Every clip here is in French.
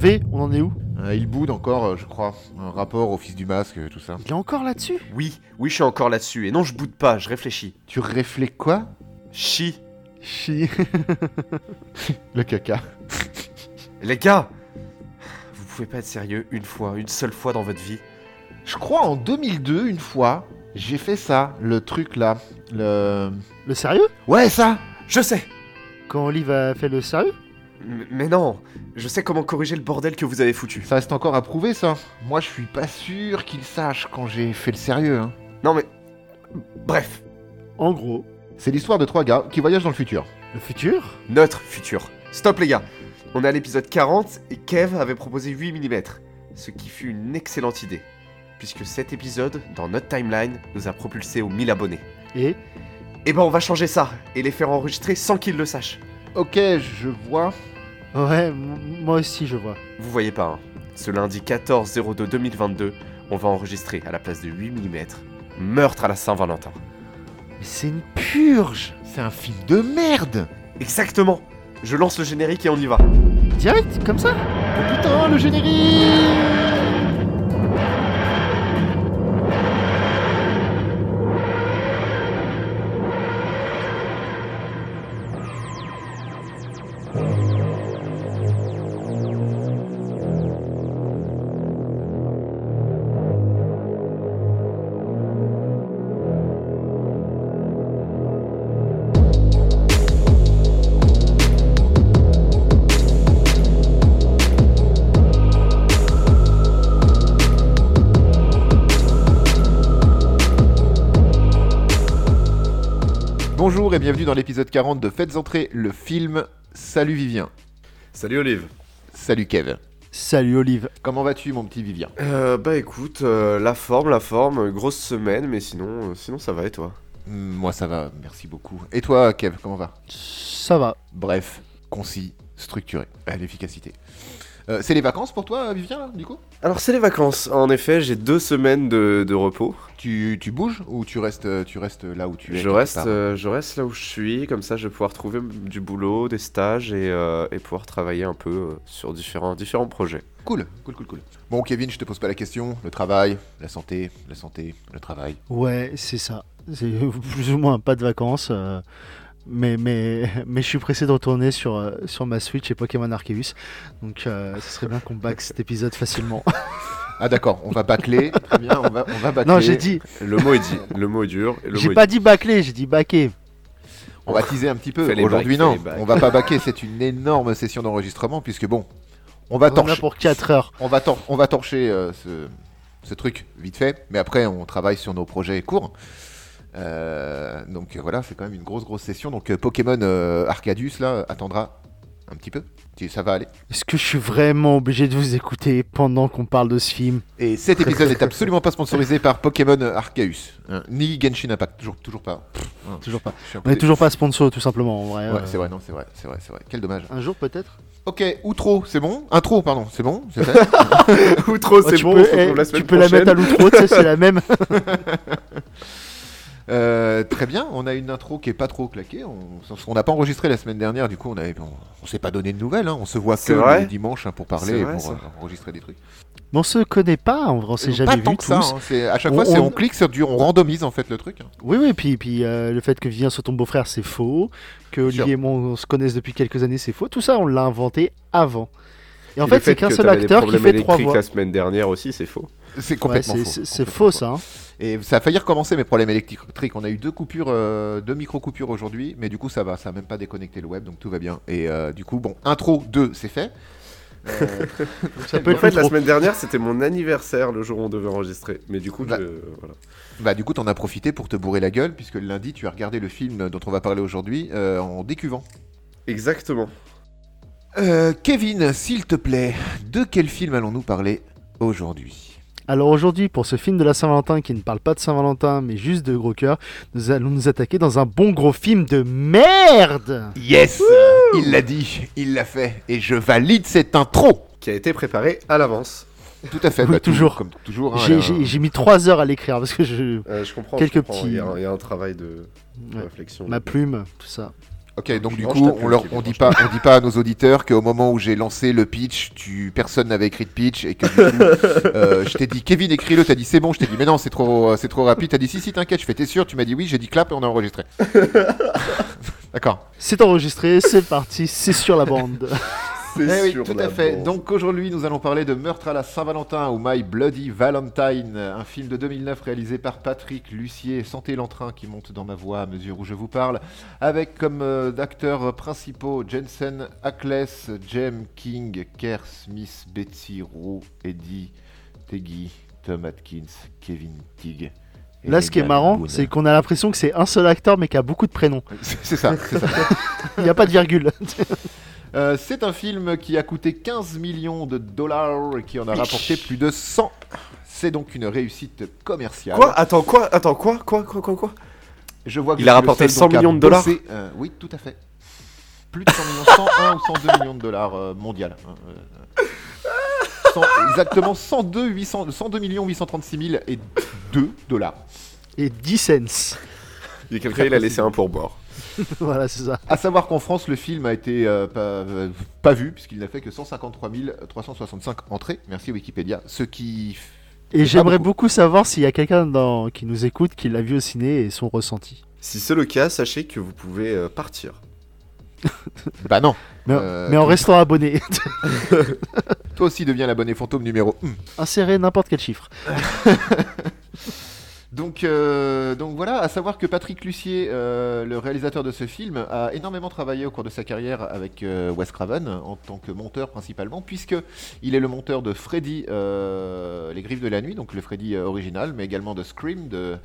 V, on en est où? Euh, il boude encore, euh, je crois. Un rapport au fils du masque, euh, tout ça. Il est encore là-dessus? Oui, oui, je suis encore là-dessus. Et non, je boude pas, je réfléchis. Tu réfléchis quoi? Chi. Chi. Le caca. Les gars Vous pouvez pas être sérieux une fois, une seule fois dans votre vie Je crois en 2002, une fois, j'ai fait ça, le truc là. Le. Le sérieux? Ouais, ça Je sais Quand Olive a fait le sérieux? M- Mais non Je sais comment corriger le bordel que vous avez foutu. Ça reste encore à prouver, ça. Moi, je suis pas sûr qu'il sache quand j'ai fait le sérieux. hein. Non mais... Bref, En gros, C'est l'histoire de trois gars qui voyagent dans le futur. le futur? Notre futur. Stop les gars On est à l'épisode 40 et Kev avait proposé 8 mm. Ce qui fut une excellente idée. Puisque cet épisode, dans notre timeline, nous a propulsé aux 1000 abonnés. Et? Et ben on va changer ça et les faire enregistrer sans qu'ils le sachent. Ok, je vois. Ouais, moi aussi je vois. Vous voyez pas, hein. Ce lundi 14 02 2022, on va enregistrer à la place de 8 mm Meurtre à la Saint-Valentin. Mais c'est une purge. C'est un film de merde. Exactement. Je lance le générique et on y va. Direct, comme ça. Oh putain, le générique Bonjour et bienvenue dans l'épisode 40 de Faites entrer le film. Salut Vivien. Salut Olive. Salut Kev. Salut Olive. Comment vas-tu mon petit Vivien? Euh, bah écoute, euh, la forme, la forme, grosse semaine, mais sinon, euh, sinon ça va et toi? Hmm, Moi ça va, merci beaucoup. Et toi Kev, comment va? Ça va. Bref, concis, structuré, à l'efficacité. Euh, c'est les vacances pour toi Vivien là, du coup? Alors c'est les vacances, en effet, j'ai deux semaines de, de repos. tu, tu bouges ou tu restes, tu restes là où tu es Je reste, euh, je reste là où je suis, comme ça je vais pouvoir trouver du boulot, des stages et, euh, et pouvoir travailler un peu sur différents, différents projets. Cool, cool, cool, cool. Bon Kevin, je te pose pas la question. Le travail, la santé, la santé, le travail. Ouais, c'est ça. C'est plus ou moins pas de vacances. euh, mais, mais, mais je suis pressé de retourner sur, euh, sur ma Switch et Pokémon Arceus. Donc euh, ce serait bien qu'on back cet épisode facilement. Ah d'accord, on va bâcler. Très bien, on va, on va bâcler. non, j'ai dit. Le mot est dit, le mot est dur. J'ai pas dit bâcler, j'ai dit backer. On va teaser un petit peu. Aujourd'hui non, on va pas baquer. C'est une énorme session d'enregistrement puisque bon, on va On torcher, pour 4 heures. on va tor- on va torcher euh, ce, ce truc vite fait. Mais après, on travaille sur nos projets courts. Euh, donc voilà, c'est quand même une grosse grosse session. Donc euh, Pokémon euh, Arcadius là attendra un petit peu. Ça va aller. Est-ce que je suis vraiment obligé de vous écouter pendant qu'on parle de ce film? Et cet épisode n'est absolument pas sponsorisé par Pokémon Arceus, hein, ni Genshin Impact, toujours, toujours pas. Pff, hein, Toujours pas. On est toujours pas sponsor, tout simplement. En vrai, Ouais, euh, c'est vrai, non, c'est vrai, c'est vrai, c'est vrai. Quel dommage. Un jour peut-être? Ok, outro, c'est bon? Intro, pardon, c'est bon Outro, c'est bon, peux, on se eh, la tu peux la mettre à l'outro, c'est la même. Euh, Très bien, on a une intro qui est pas trop claquée. On n'a pas enregistré la semaine dernière, du coup, on on s'est pas donné de nouvelles. hein. On se voit que le dimanche hein, pour parler, et vrai, pour euh, enregistrer des trucs. Mais on se connaît pas, on s'est Euh, jamais pas vu tant que tous. ça. hein. C'est- À chaque On- fois, on- on clique sur du, on randomise en fait le truc. hein. Oui, oui, puis, puis euh, le fait que Vivien soit ton beau-frère, c'est faux. Que. Olivier et moi, on se connaisse depuis quelques années, c'est faux. Tout ça, on l'a inventé avant. Et en Et fait, c'est qu'un seul acteur qui fait trois voix. la semaine dernière aussi, c'est faux. C'est Ouais, complètement c'est- faux. c'est complètement faux, ça. hein. Et ça a failli recommencer mes problèmes électriques. On a eu deux coupures, euh, deux micro-coupures aujourd'hui, mais du coup ça va, ça a même pas déconnecté le web, donc tout va bien. Et euh, du coup, bon, intro 2, c'est fait. Euh, Ça peut En être fait, la semaine dernière, c'était mon anniversaire, le jour où on devait enregistrer. Mais du coup, Bah. je- voilà. bah du coup, t'en as profité pour te bourrer la gueule, puisque le lundi, tu as regardé le film dont on va parler aujourd'hui euh, en décuvant. Exactement. Euh, Kevin, s'il te plaît, de quel film allons-nous parler aujourd'hui? Alors aujourd'hui, pour ce film de la Saint-Valentin qui ne parle pas de Saint-Valentin mais juste de gros cœur, nous allons nous attaquer dans un bon gros film de merde Yes Il l'a dit, il l'a fait, et je valide cette intro Qui a été préparé à l'avance. Tout à fait, Oui, bah, toujours. Comme toujours. hein, J'ai- mis 3 heures à l'écrire parce que je... Euh, je comprends. Quelques je comprends. petits- Il y, a un, il y a un travail de, de Ouais. réflexion. ma plume, tout ça. Ok, donc du coup, on, leur, on dit pas, on dit pas à nos auditeurs qu'au moment où j'ai lancé le pitch, tu, personne n'avait écrit de pitch et que du coup, euh, je t'ai dit Kevin écris-le, t'as dit c'est bon, je t'ai dit mais non c'est trop, c'est trop rapide, t'as dit si si t'inquiète, je fais t'es sûr, tu m'as dit oui, j'ai dit clap et on a enregistré. D'accord. C'est enregistré, c'est parti, c'est sur la bande. C'est Eh oui, tout à fait. Donc aujourd'hui, nous allons parler de Meurtre à la Saint-Valentin ou My Bloody Valentine, un film de 2009 réalisé par Patrick Lucier. Sentez l'entrain qui monte dans ma voix à mesure où je vous parle, avec comme euh, acteurs principaux Jensen Ackles, Jem King, Kerr Smith, Betsy Rowe, Eddie Teggy, Tom Atkins, Kevin Tigg. et Là, ce qui est marrant, c'est qu'on a l'impression que c'est un seul acteur mais qui a beaucoup de prénoms. c'est ça, c'est ça. Il n'y a pas de virgule. Euh, c'est un film qui a coûté 15 millions de dollars et qui en a rapporté plus de 100. C'est donc une réussite commerciale. Quoi? Attends, quoi? Attends, quoi? Quoi? Quoi? Quoi? Quoi? Je vois que Il a rapporté seul, 100 donc, à millions de dollars bosser, euh, Oui, tout à fait. Plus de 100 millions, 101 ou 102 millions de dollars euh, mondial. hein, euh, cent- exactement 102, 800, 102 millions 836 000 et 2 dollars. Et 10 cents. Il y a quelqu'un, il a laissé un pourboire. voilà, c'est ça. À savoir qu'en France, le film a été euh, pas, euh, pas vu, puisqu'il n'a fait que 153 365 entrées. Merci Wikipédia. Ce qui. Et pas j'aimerais beaucoup. beaucoup savoir s'il y a quelqu'un dans... qui nous écoute qui l'a vu au ciné et son ressenti. Si c'est le cas, sachez que vous pouvez euh, partir. Bah non. Mais, Euh, mais en restant abonné. Toi aussi deviens l'abonné fantôme numéro 1. Insérez n'importe quel chiffre. Donc, euh, donc voilà, à savoir que Patrick Lucier, euh, le réalisateur de ce film, a énormément travaillé au cours de sa carrière avec euh, Wes Craven en tant que monteur principalement, puisque il est le monteur de Freddy, euh, Les Griffes de la Nuit, donc le Freddy original, mais également de Scream de,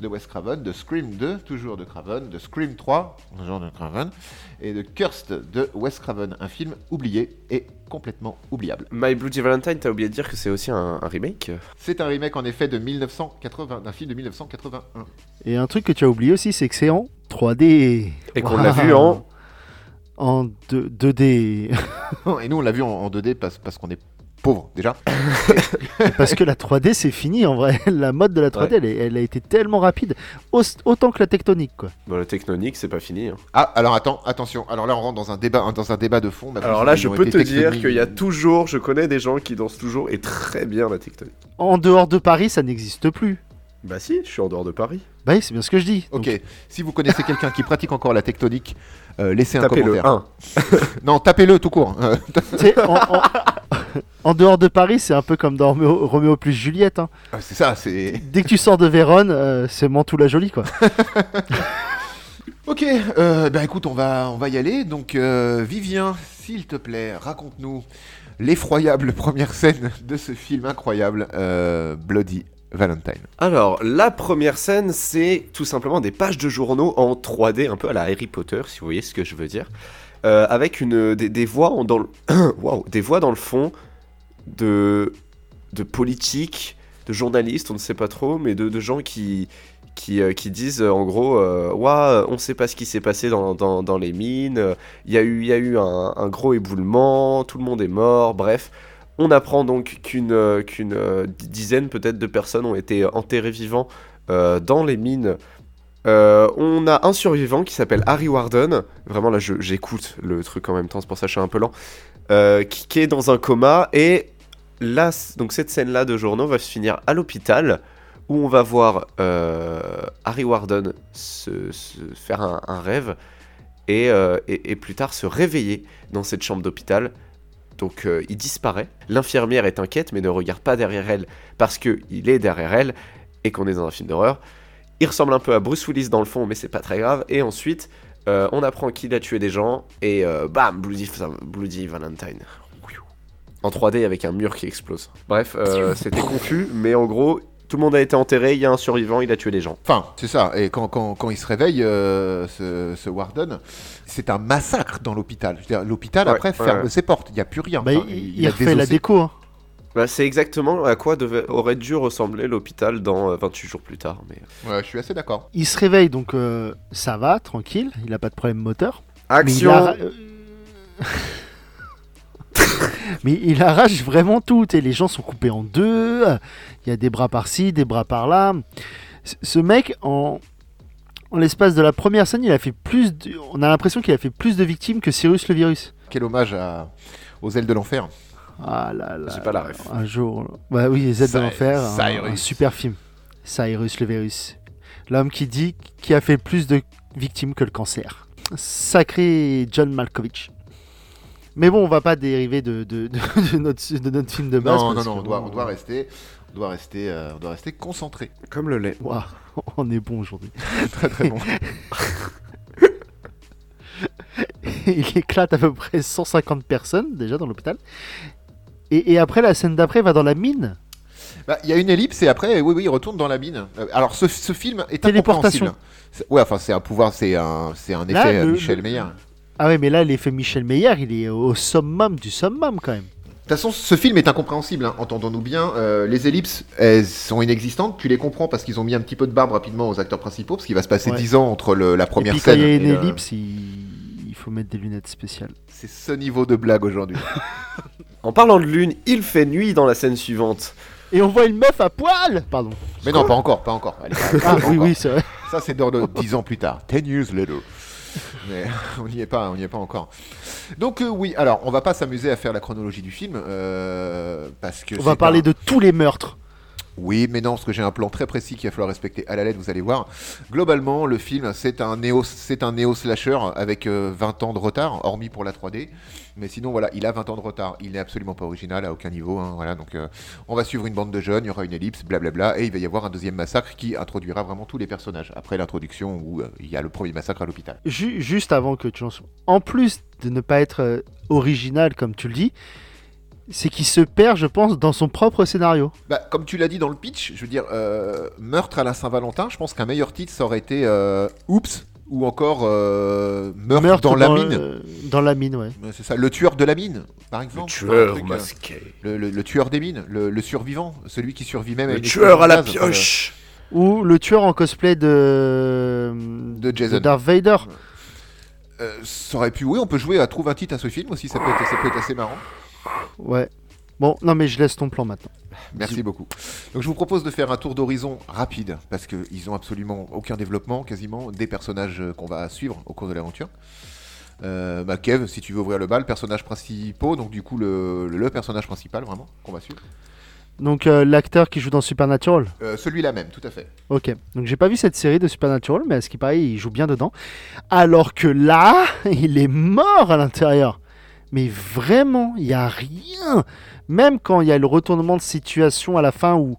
de Wes Craven, de Scream 2, toujours de Craven, de Scream 3, toujours de Craven, et de Cursed de Wes Craven, un film oublié et complètement oubliable. My Bloody Valentine, t'as oublié de dire que c'est aussi un, un remake? C'est un remake en effet de 1980, d'un film de 1981. Et un truc que tu as oublié aussi, c'est que c'est en 3D. Et qu'on l'a vu en. En 2, 2D. Et nous, on l'a vu en, en 2D parce, parce qu'on est pauvre déjà. Parce que la 3D, c'est fini en vrai. La mode de la 3D, Ouais. elle, a été tellement rapide. Autant que la tectonique, quoi. Bon, le Technonique, c'est pas fini. hein. Ah, alors attends, attention. Alors là, on rentre dans un débat, dans un débat de fond. Alors là, je peux te dire qu'il y a toujours, je connais des gens qui dansent toujours et très bien la tectonique. En dehors de Paris, ça n'existe plus. Bah si, je suis en dehors de Paris. Bah oui, c'est bien ce que je dis. Donc, Ok, si vous connaissez quelqu'un qui pratique encore la tectonique, euh, laissez un Tapez le commentaire. 1. Non, tapez-le tout court. Tu sais, en, en- en dehors de Paris, c'est un peu comme dans Roméo, Roméo plus Juliette. hein. ah, c'est ça, c'est. Dès que tu sors de Vérone, euh, c'est Mantoue la jolie, quoi. Ok, euh, ben écoute, on va, on va y aller. Donc, euh, Vivien, s'il te plaît, raconte-nous l'effroyable première scène de ce film incroyable, euh, Bloody Valentine. Alors, la première scène, c'est tout simplement des pages de journaux en 3D, un peu à la Harry Potter, si vous voyez ce que je veux dire. Euh, avec une, des, des voix en- dans le... Waouh, des voix dans le fond de, de politiques, de journalistes, on ne sait pas trop, mais de, de gens qui, qui, euh, qui disent euh, en gros euh, Ouah, on ne sait pas ce qui s'est passé dans, dans, dans les mines, euh, il y a eu, y a eu un, un gros éboulement, tout le monde est mort, bref. On apprend donc qu'une euh, euh, dizaine peut-être de personnes ont été enterrées vivants euh, dans les mines. Euh, on a un survivant qui s'appelle Harry Warden. Vraiment là, j'écoute le truc en même temps, c'est pour ça que je suis un peu lent. Euh, qui, qui est dans un coma et là, donc cette scène-là de journaux va se finir à l'hôpital où on va voir euh, Harry Warden se, faire un, rêve et, euh, et- plus tard se réveiller dans cette chambre d'hôpital. Donc euh, il disparaît. L'infirmière est inquiète mais ne regarde pas derrière elle parce que il est derrière elle et qu'on est dans un film d'horreur. Il ressemble un peu à Bruce Willis dans le fond mais c'est pas très grave. Et ensuite on apprend qu'il a tué des gens et bam Bloody Valentine. En 3D avec un mur qui explose. Bref, euh, c'était confus mais en gros tout le monde a été enterré, il y a un survivant, il a tué des gens. Enfin, c'est ça. Et quand, quand, quand il se réveille, euh, ce, ce Warden, c'est un massacre dans l'hôpital. Je veux dire, L'hôpital, Ouais, après, ouais, ferme ouais. ses portes. Il n'y a plus rien. Bah, Enfin, il, il il a refait la déco. hein. Bah, c'est exactement à quoi devait- aurait dû ressembler l'hôpital dans euh, 28 jours plus tard. Mais... Ouais, je suis assez d'accord. Il se réveille, donc euh, ça va, tranquille, il a pas de problème moteur. Mais il, Action euh, Mais il arrache vraiment tout. sais, Les gens sont coupés en deux. Il y a des bras par-ci, des bras par-là. Ce mec, en, en l'espace de la première scène, il a fait plus. De... On a l'impression qu'il a fait plus de victimes que Cyrus le virus. Quel hommage à... aux ailes de l'enfer. Ah là là. J'ai pas la ref. Un jour. Bah oui, les aides de l'enfer. un- Un, Cyrus. super film. Cyrus le virus. L'homme qui dit qui a fait plus de victimes que le cancer. Sacré John Malkovich. Mais bon, on va pas dériver de, de, de- de notre, de notre film de base. Non, non, non, on doit, on doit rester, on doit rester, euh, on doit rester concentré. Comme le lait. Waouh, on est bon aujourd'hui. Très très bon. il éclate à peu près 150 personnes déjà dans l'hôpital. Et, et après, la scène d'après, il va dans la mine. Bah, Il y a une ellipse et après, oui, oui, il retourne dans la mine. Euh, alors, ce, ce film est Téléportation. Ouais, enfin, c'est un pouvoir, c'est un, c'est un effet Là, euh, le- Michel le- Meyer. Ah ouais, mais là, l'effet Michel Meyer, il est au summum du summum quand même. De toute façon, ce film est incompréhensible, hein, entendons-nous bien. Euh, les ellipses, elles sont inexistantes. Tu les comprends parce qu'ils ont mis un petit peu de barbe rapidement aux acteurs principaux, parce qu'il va se passer Ouais. 10 ans entre le- la première et puis quand scène. il y a une et, ellipse, il... il faut mettre des lunettes spéciales. c'est ce niveau de blague aujourd'hui. En parlant de lune, il fait nuit dans la scène suivante. Et on voit une meuf à poil Pardon. Mais non, pas encore, pas encore. Allez, pas- Ah pas oui, encore. oui, c'est vrai. Ça, c'est dans le 10 ans plus tard. 10 years later. Mais on n'y est pas, on n'y est pas encore. Donc euh, oui, alors on va pas s'amuser à faire la chronologie du film euh, parce que On va parler un- de tous les meurtres. Oui, mais non, parce que j'ai un plan très précis qu'il va falloir respecter à la lettre, vous allez voir. Globalement, le film, c'est un néo, c'est un néo slasher avec euh, 20 ans de retard, hormis pour la 3D. Mais sinon, voilà, il a 20 ans de retard. Il n'est absolument pas original à aucun niveau. hein, voilà, donc euh, on va suivre une bande de jeunes, il y aura une ellipse, blablabla, et il va y avoir un deuxième massacre qui introduira vraiment tous les personnages. Après l'introduction où euh, il y a le premier massacre à l'hôpital. Ju- juste avant que tu lances. En plus de ne pas être euh, original, comme tu le dis, c'est qu'il se perd, je pense, dans son propre scénario. Bah, comme tu l'as dit dans le pitch, je veux dire, euh, meurtre à la Saint-Valentin, je pense qu'un meilleur titre, ça aurait été euh, Oups, ou encore euh, meurtre, dans, la mine. euh, dans la mine, ouais. Ouais, C'est ça, le tueur de la mine, par Le exemple. Un tueur truc, euh, masqué. le, le- le tueur des mines, le, le survivant, celui qui survit même Le tueur à la pioche. Ou le tueur en cosplay de. De Jason. Darth Vader. euh, ça aurait pu, oui, on peut jouer à trouver un titre à ce film aussi, ça peut être, ça peut être assez marrant. Ouais. Bon, non, mais je laisse ton plan maintenant. Merci beaucoup. Donc je vous propose de faire un tour d'horizon rapide, parce qu'ils ont absolument aucun développement, quasiment, des personnages euh, qu'on va suivre au cours de l'aventure. Euh, bah, Kev, si tu veux ouvrir le bal, personnage principal, donc du coup le, le- le personnage principal vraiment qu'on va suivre. Donc, euh, l'acteur qui joue dans Supernatural. Euh, Celui-là même, tout à fait. Ok. Donc, j'ai pas vu cette série de Supernatural, mais à ce qui paraît, il joue bien dedans. Alors que là, il est mort à l'intérieur. Mais vraiment, il y a rien. Même quand il y a le retournement de situation à la fin où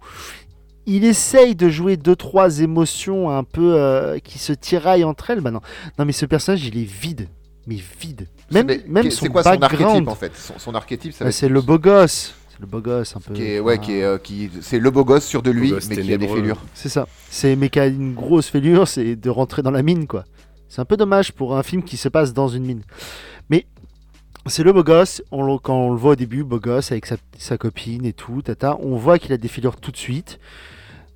il essaye de jouer deux trois émotions un peu euh, qui se tiraillent entre elles. Bah non, non mais ce personnage, il est vide, mais vide. Même, qu'est- son c'est quoi son archétype en fait? Son, son archétype, ça Bah, être c'est le beau gosse. C'est le beau gosse un peu. qui est, ouais, Ah. qui est, euh, qui, c'est le beau gosse sûr de lui, mais qui a des fêlures. C'est ça. C'est mais qui a une grosse fêlure, c'est de rentrer dans la mine, quoi. C'est un peu dommage pour un film qui se passe dans une mine. C'est le beau gosse. On le- quand on le voit au début, beau gosse avec sa, sa copine et tout, tata, on voit qu'il a des fêlures tout de suite.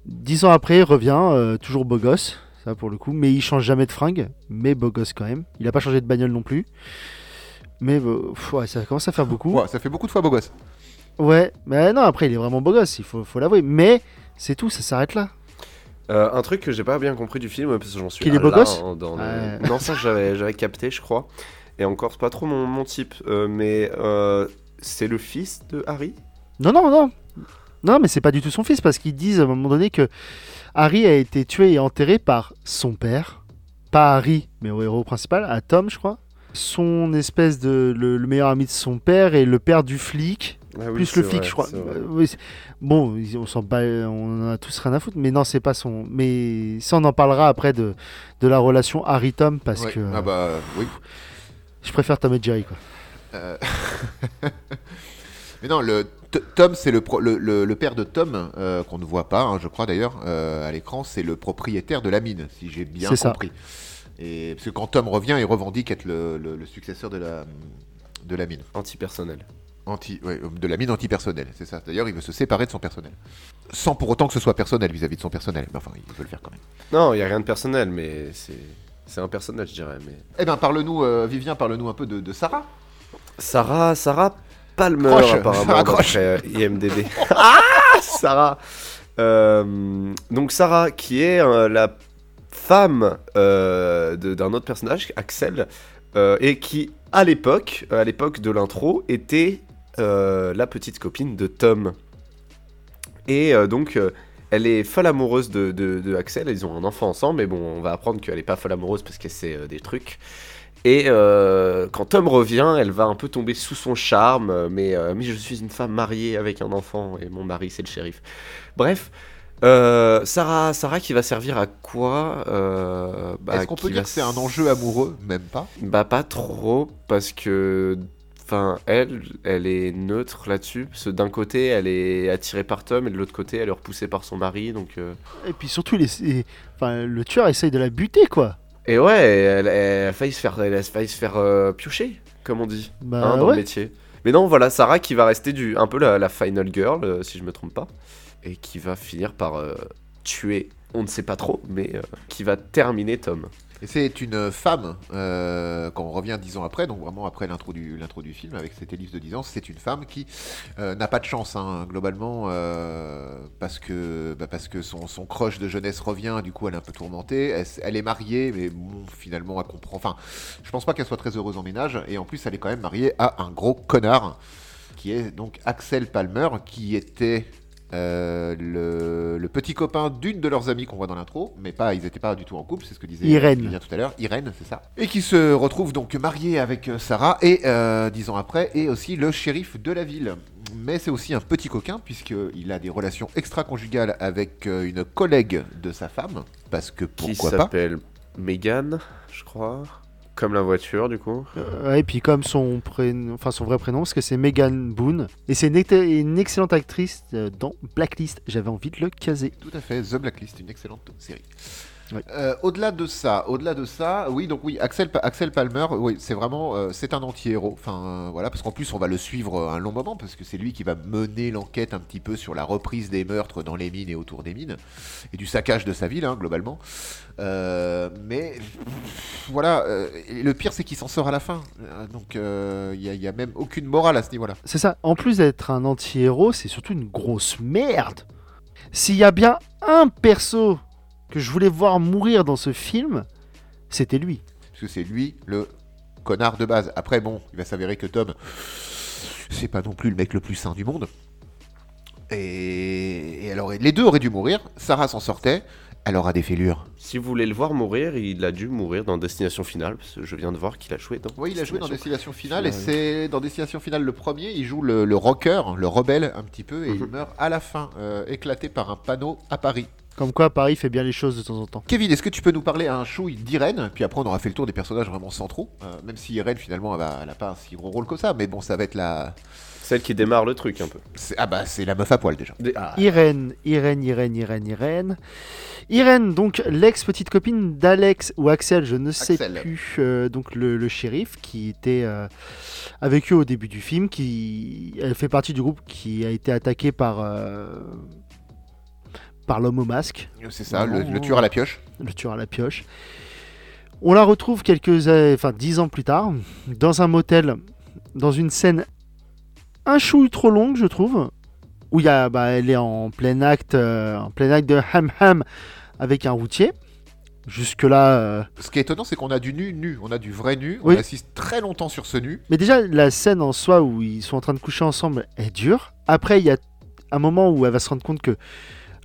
Dix ans après, il revient, euh, toujours beau gosse, ça pour le coup, mais il change jamais de fringue, mais beau gosse quand même. Il a pas changé de bagnole non plus. Mais euh, pff, ouais, ça commence à faire beaucoup. Ouais, ça fait beaucoup de fois beau gosse. Ouais, mais non, après il est vraiment beau gosse, il faut, faut l'avouer. Mais c'est tout, ça s'arrête là. Euh, un truc que j'ai pas bien compris du film, parce que j'en suis Qu'il est beau là, gosse hein, dans le-. Non, ça j'avais capté, je crois. Et encore, c'est pas trop mon, mon type. euh, mais euh, c'est le fils de Harry? Non, non, non. Non, mais c'est pas du tout son fils parce qu'ils disent à un moment donné que Harry a été tué et enterré par son père. Pas Harry, mais au héros principal, à Tom, je crois. Son espèce de. Le, le meilleur ami de son père et le père du flic. Ah oui, plus le flic, vrai, je crois. Euh, bon, on s'en bat, on en a tous rien à foutre, mais non, c'est pas son. Mais ça, on en parlera après de, de la relation Harry-Tom parce Ouais. que Ah bah oui. Je préfère Tom et Jerry, quoi. Euh, Mais non, le Tom, c'est le, pro- le, le- le père de Tom, euh, qu'on ne voit pas, hein, je crois d'ailleurs, euh, à l'écran, c'est le propriétaire de la mine, si j'ai bien C'est ça. compris. Et parce que quand Tom revient, il revendique être le, le- le successeur de la, de la mine. Antipersonnel. Anti, ouais, de la mine antipersonnelle, c'est ça. D'ailleurs, il veut se séparer de son personnel. Sans pour autant que ce soit personnel vis-à-vis de son personnel. Mais enfin, il veut le faire quand même. Non, il y a rien de personnel, mais c'est c'est un personnage, je dirais. Mais Eh bien, parle-nous, euh, Vivien, parle-nous un peu de, de Sarah. Sarah, Sarah Palmer, Croche, apparemment, d'après IMDb. ah, Sarah. Euh, donc Sarah, qui est euh, la femme d'un autre personnage, Axel, et qui, à l'époque, à l'époque de l'intro, était la petite copine de Tom. Et donc, elle est folle amoureuse de, de- de Axel. Ils ont un enfant ensemble, mais bon, on va apprendre qu'elle est pas folle amoureuse parce qu'elle sait euh, des trucs. Et euh, quand Tom revient, elle va un peu tomber sous son charme, euh, mais, euh, mais je suis une femme mariée avec un enfant et mon mari c'est le shérif. Bref, euh, Sarah, Sarah qui va servir à quoi bah, Est-ce qu'on peut dire va que c'est un enjeu amoureux? Même pas. Bah pas trop, parce que... Enfin, elle, elle est neutre là-dessus. Parce que d'un côté, elle est attirée par Tom, et de l'autre côté, elle est repoussée par son mari. Donc, euh, Et puis surtout, enfin, le tueur essaye de la buter, quoi. Et ouais, elle, elle a failli se faire, elle a failli se faire euh, piocher, comme on dit. Bah hein, dans le métier. Mais non, voilà, Sarah qui va rester du, un peu la, la final girl, euh, si je me trompe pas, et qui va finir par tuer, on ne sait pas trop, mais qui va terminer Tom. C'est une femme, euh, quand on revient dix ans après, donc vraiment après l'intro du, film, avec cette ellipse de 10 ans, c'est une femme qui euh, n'a pas de chance, hein, globalement, euh, parce que, bah, son, crush de jeunesse revient, du coup elle est un peu tourmentée, elle est mariée, mais bon, finalement elle comprend, enfin, je pense pas qu'elle soit très heureuse en ménage, et en plus elle est quand même mariée à un gros connard, qui est donc Axel Palmer, qui était... euh, le, le petit copain d'une de leurs amies qu'on voit dans l'intro, mais pas, ils n'étaient pas du tout en couple, c'est ce que disait Irène. Tout à l'heure, Irène, c'est ça. Et qui se retrouve donc marié avec euh, Sarah, et euh, dix ans après, et aussi le shérif de la ville. Mais c'est aussi un petit coquin, puisqu'il a des relations extra-conjugales avec une collègue de sa femme, parce que Qui pourquoi pas. s'appelle Megan, je crois. Comme la voiture, du coup. Euh, et puis comme son prénom, enfin son vrai prénom, parce que c'est Megan Boone, et c'est une, une excellente actrice euh, dans Blacklist. J'avais envie de le caser. Tout à fait, The Blacklist, une excellente série. Oui. Euh, au-delà de ça, au-delà de ça, oui, donc oui, Axel, Axel Palmer, oui, c'est vraiment, euh, c'est un anti-héros. Enfin, euh, voilà, parce qu'en plus, on va le suivre un long moment, parce que c'est lui qui va mener l'enquête un petit peu sur la reprise des meurtres dans les mines et autour des mines, et du saccage de sa ville, hein, globalement. Mais voilà, le pire, c'est qu'il s'en sort à la fin. Donc, il n'y a, y a même aucune morale à ce niveau-là. C'est ça. En plus d'être un anti-héros, c'est surtout une grosse merde. S'il y a bien un perso que je voulais voir mourir dans ce film, c'était lui. Parce que c'est lui le connard de base. Après, bon, il va s'avérer que Tom, c'est pas non plus le mec le plus sain du monde. Et, et alors, les deux auraient dû mourir. Sarah s'en sortait. Elle aura des fêlures. Si vous voulez le voir mourir, il a dû mourir dans Destination Finale, parce que je viens de voir qu'il a joué dans. Oui, il a joué dans Destination. Finale. Et c'est dans Destination Finale le premier. Il joue le, le rocker, le rebelle un petit peu. Et il Mhm. meurt à la fin, euh, éclaté par un panneau à Paris. Comme quoi, Paris fait bien les choses de temps en temps. Kevin, est-ce que tu peux nous parler à un chouille d'Irène Puis après, on aura fait le tour des personnages vraiment centraux. Euh, même si Irène, finalement, elle, va- elle a pas un si gros rôle que ça. Mais bon, ça va être la. Celle qui démarre le truc un peu. Ah bah, c'est la meuf à poil déjà. Des- ah, Irène, Irène, Irène, Irène, Irène. Irène, donc l'ex-petite copine d'Alex ou Axel, je ne sais Axel. plus, euh, donc le, le shérif qui était euh, avec eux au début du film, qui elle fait partie du groupe qui a été attaqué par, euh, par l'homme au masque, C'est ça, le, le tueur à la pioche. le tueur à la pioche. On la retrouve quelques, a- enfin dix ans plus tard, dans un motel, dans une scène un chouille trop longue, je trouve, où il y a, bah, elle est en plein acte, euh, en plein acte de ham ham avec un routier. Jusque là, Ce qui est étonnant, c'est qu'on a du nu nu, on a du vrai nu. Oui. On assiste très longtemps sur ce nu. mais déjà la scène en soi où ils sont en train de coucher ensemble est dure. Après, il y a un moment où elle va se rendre compte que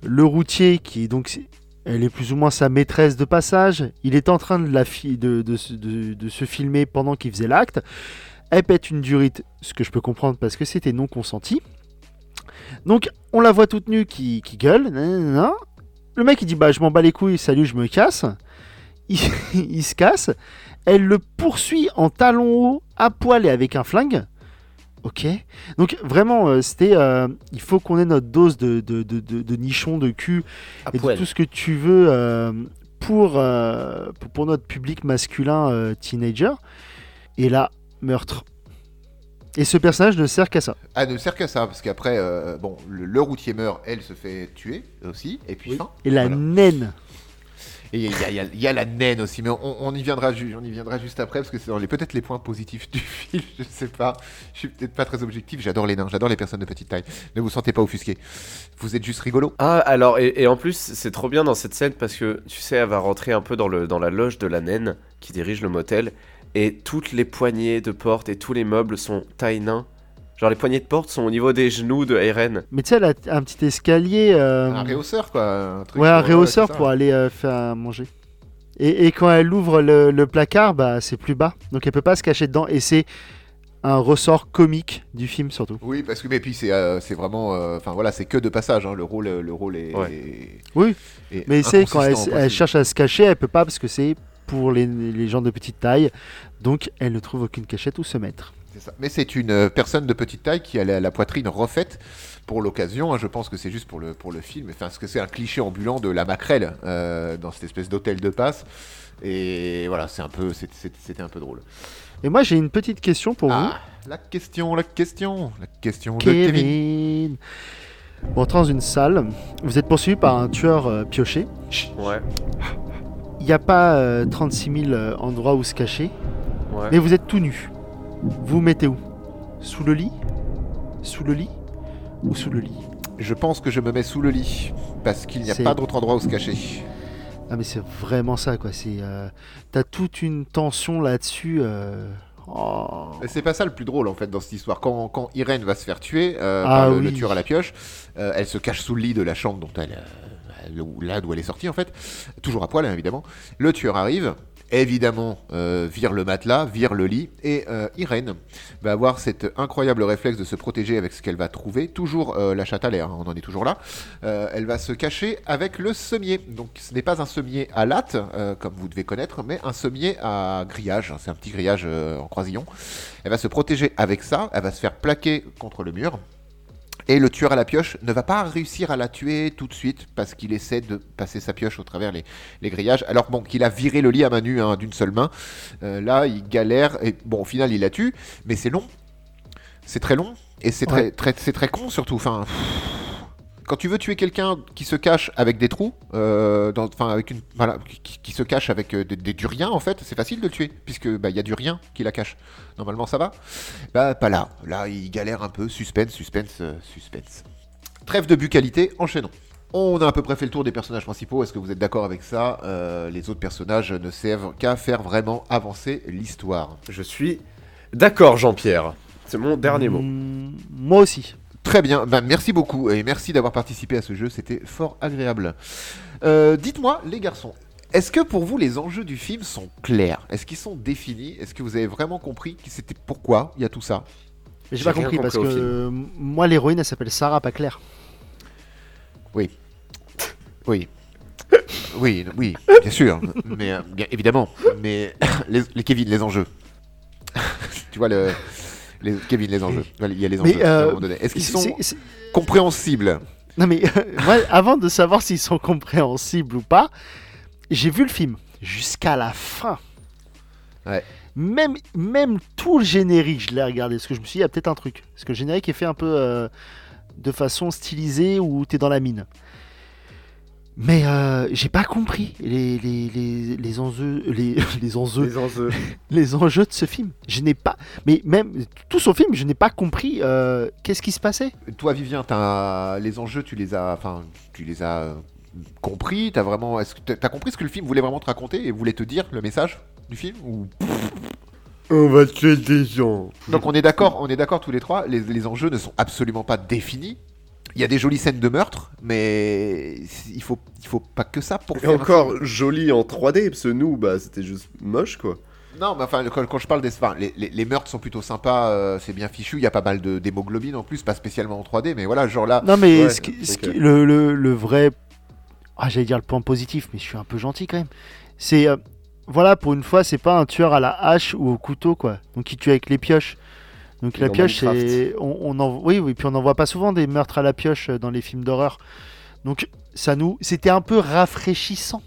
le routier, qui est donc elle est plus ou moins sa maîtresse de passage. Il est en train de, se- filmer pendant qu'il faisait l'acte. Elle pète une durite, ce que je peux comprendre parce que c'était non consenti. Donc on la voit toute nue qui, gueule. Le mec il dit bah je m'en bats les couilles, salut, je me casse. Il, il se casse. Elle le poursuit en talons hauts, à poil et avec un flingue. Ok. Donc vraiment, euh, c'était. euh, il faut qu'on ait notre dose de, de, de, de, de nichon, de cul à et de poil. tout ce que tu veux euh, pour, euh, pour, pour notre public masculin euh, teenager. Et là, meurtre. Et ce personnage ne sert qu'à ça. Ah, ne sert qu'à ça, parce qu'après, euh, bon, le, le routier meurt, elle se fait tuer aussi, et puis Oui. fin. Et la Voilà. naine. Et il y, a- la naine aussi, mais on, y viendra, juste après, parce que c'est peut-être les points positifs du film, je sais pas. Je suis peut-être pas très objectif, j'adore les nains, j'adore les personnes de petite taille. Ne vous sentez pas offusqué. Vous êtes juste rigolo. Ah, alors, et, en plus, c'est trop bien dans cette scène parce que, tu sais, elle va rentrer un peu dans, la loge de la naine qui dirige le motel. Et toutes les poignées de porte et tous les meubles sont taille nain. Genre, les poignées de porte sont au niveau des genoux de Eren. Mais tu sais, elle a un petit escalier. euh, Un réhausseur, quoi. Un truc ouais, un réhausseur ça. pour aller euh, faire à manger. Et, et quand elle ouvre le, le placard, bah, c'est plus bas. Donc elle peut pas se cacher dedans. Et c'est un ressort comique du film surtout. Oui, parce que mais puis c'est euh, c'est vraiment, euh, enfin voilà, c'est que de passage. hein, le rôle, le rôle est. Ouais. est- Oui. est Mais c'est quand elle, elle cherche à se cacher, elle peut pas parce que c'est pour les, les gens de petite taille. Donc elle ne trouve aucune cachette où se mettre. C'est ça. Mais c'est une euh, personne de petite taille qui a la, la poitrine refaite pour l'occasion. hein. Je pense que c'est juste pour le, pour le film. Enfin, parce que c'est un cliché ambulant de la maquerelle euh, dans cette espèce d'hôtel de passe. Et voilà, c'est un peu, c'est- c'est- c'était un peu drôle. Et moi j'ai une petite question pour Ah, la question, la question, la question de Kevin. Kevin. Vous entrez dans une salle, vous êtes poursuivi par un tueur euh, pioché. Ouais, Il n'y a pas euh, 36 000 euh, endroits où se cacher, ouais. mais vous êtes tout nu. Vous vous mettez où? Sous le lit? Sous le lit? Ou sous le lit? Je pense que je me mets sous le lit parce qu'il n'y a C'est- pas d'autre endroit où se cacher. Ah mais c'est vraiment ça quoi. C'est euh, t'as toute une tension là-dessus. euh, oh. Mais C'est pas ça le plus drôle en fait dans cette histoire. Quand, quand Irène va se faire tuer euh, Ah par le, le oui. tueur à la pioche, euh, elle se cache sous le lit de la chambre dont elle, euh, elle- où- là d'où elle est sortie en fait, toujours à poil hein, évidemment. Le tueur arrive, évidemment euh, vire le matelas, vire le lit, et euh, Irène va avoir cet incroyable réflexe de se protéger avec ce qu'elle va trouver, toujours euh, la chatte à l'air, hein, on en est toujours là. Elle va se cacher avec le sommier. Donc ce n'est pas un sommier à latte, comme vous devez connaître, mais un sommier à grillage. C'est un petit grillage en croisillon. Elle va se protéger avec ça, elle va se faire plaquer contre le mur. Et le tueur à la pioche ne va pas réussir à la tuer tout de suite parce qu'il essaie de passer sa pioche au travers les, les grillages. Alors bon, qu'il a viré le lit à main nue hein, d'une seule main. Euh, là, il galère et bon, au final, il la tue, mais c'est long. C'est très long et c'est très, Ouais. très, c'est très con surtout. Enfin, quand tu veux tuer quelqu'un qui se cache avec des trous, euh, dans- enfin avec une, voilà, qui, qui se cache avec euh, des, des- du rien en fait, c'est facile de le tuer puisque bah, il y a du rien qui la cache. Normalement, ça va. Bah pas là. Là, il galère un peu. Suspense, suspense, euh, suspense. Trêve de bucalité, enchaînons. On a à peu près fait le tour des personnages principaux. Est-ce que vous êtes d'accord avec ça Euh, Les autres personnages ne servent qu'à faire vraiment avancer l'histoire? Je suis d'accord, Jean-Pierre. C'est mon dernier mot. Moi aussi. Très bien, bah, merci beaucoup et merci d'avoir participé à ce jeu, c'était fort agréable. Euh, Dites-moi, les garçons, est-ce que pour vous les enjeux du film sont clairs? Est-ce qu'ils sont définis? Est-ce que vous avez vraiment compris que c'était pourquoi il y a tout ça? Mais J'ai pas compris parce que euh, moi l'héroïne elle s'appelle Sarah pas Claire. Oui. Oui. Oui, oui, bien sûr, mais euh, bien évidemment, mais les, les Kevin, les enjeux. tu vois le les Kevin, les enjeux. Il y a les Mais, enjeux. à un euh, moment donné. Est-ce qu'ils sont compréhensibles? Non mais moi, avant de savoir s'ils sont compréhensibles ou pas, j'ai vu le film jusqu'à la fin. Ouais. Même, même tout le générique, je l'ai regardé parce que je me suis dit, il y a peut-être un truc. Parce que le générique est fait un peu euh, de façon stylisée où t'es dans la mine. Mais euh, j'ai pas compris les, les, les, les enjeux, les, les enjeux, Les enjeux. les enjeux de ce film. Je n'ai pas, mais même tout son film, je n'ai pas compris euh, qu'est-ce qui se passait. Toi, Vivien, t'as- les enjeux, tu les as, enfin, tu les as compris. T'as vraiment, est-ce que t'as t'as compris ce que le film voulait vraiment te raconter et voulait te dire le message du film ou... On va tuer des gens. Donc on est d'accord, on est d'accord tous les trois. Les, les enjeux ne sont absolument pas définis. Il y a des jolies scènes de meurtre, mais il faut, il faut pas que ça pour Et faire un encore joli en 3D, parce que nous, bah, c'était juste moche, quoi. Non, mais enfin, quand, quand je parle des. enfin, les, les- les meurtres sont plutôt sympas, euh, c'est bien fichu. Il y a pas mal de- d'hémoglobine en plus, pas spécialement en 3D, mais voilà, genre là. Non, mais Ouais, ce qui- ce qui- le, le- le vrai. Ah, j'allais dire le point positif, mais je suis un peu gentil quand même. C'est. euh, voilà, pour une fois, c'est pas un tueur à la hache ou au couteau, quoi. Donc, il tue avec les pioches. Donc, la pioche. On, on en... Oui, oui, puis on n'en voit pas souvent des meurtres à la pioche euh, dans les films d'horreur. Donc, ça nous. C'était un peu rafraîchissant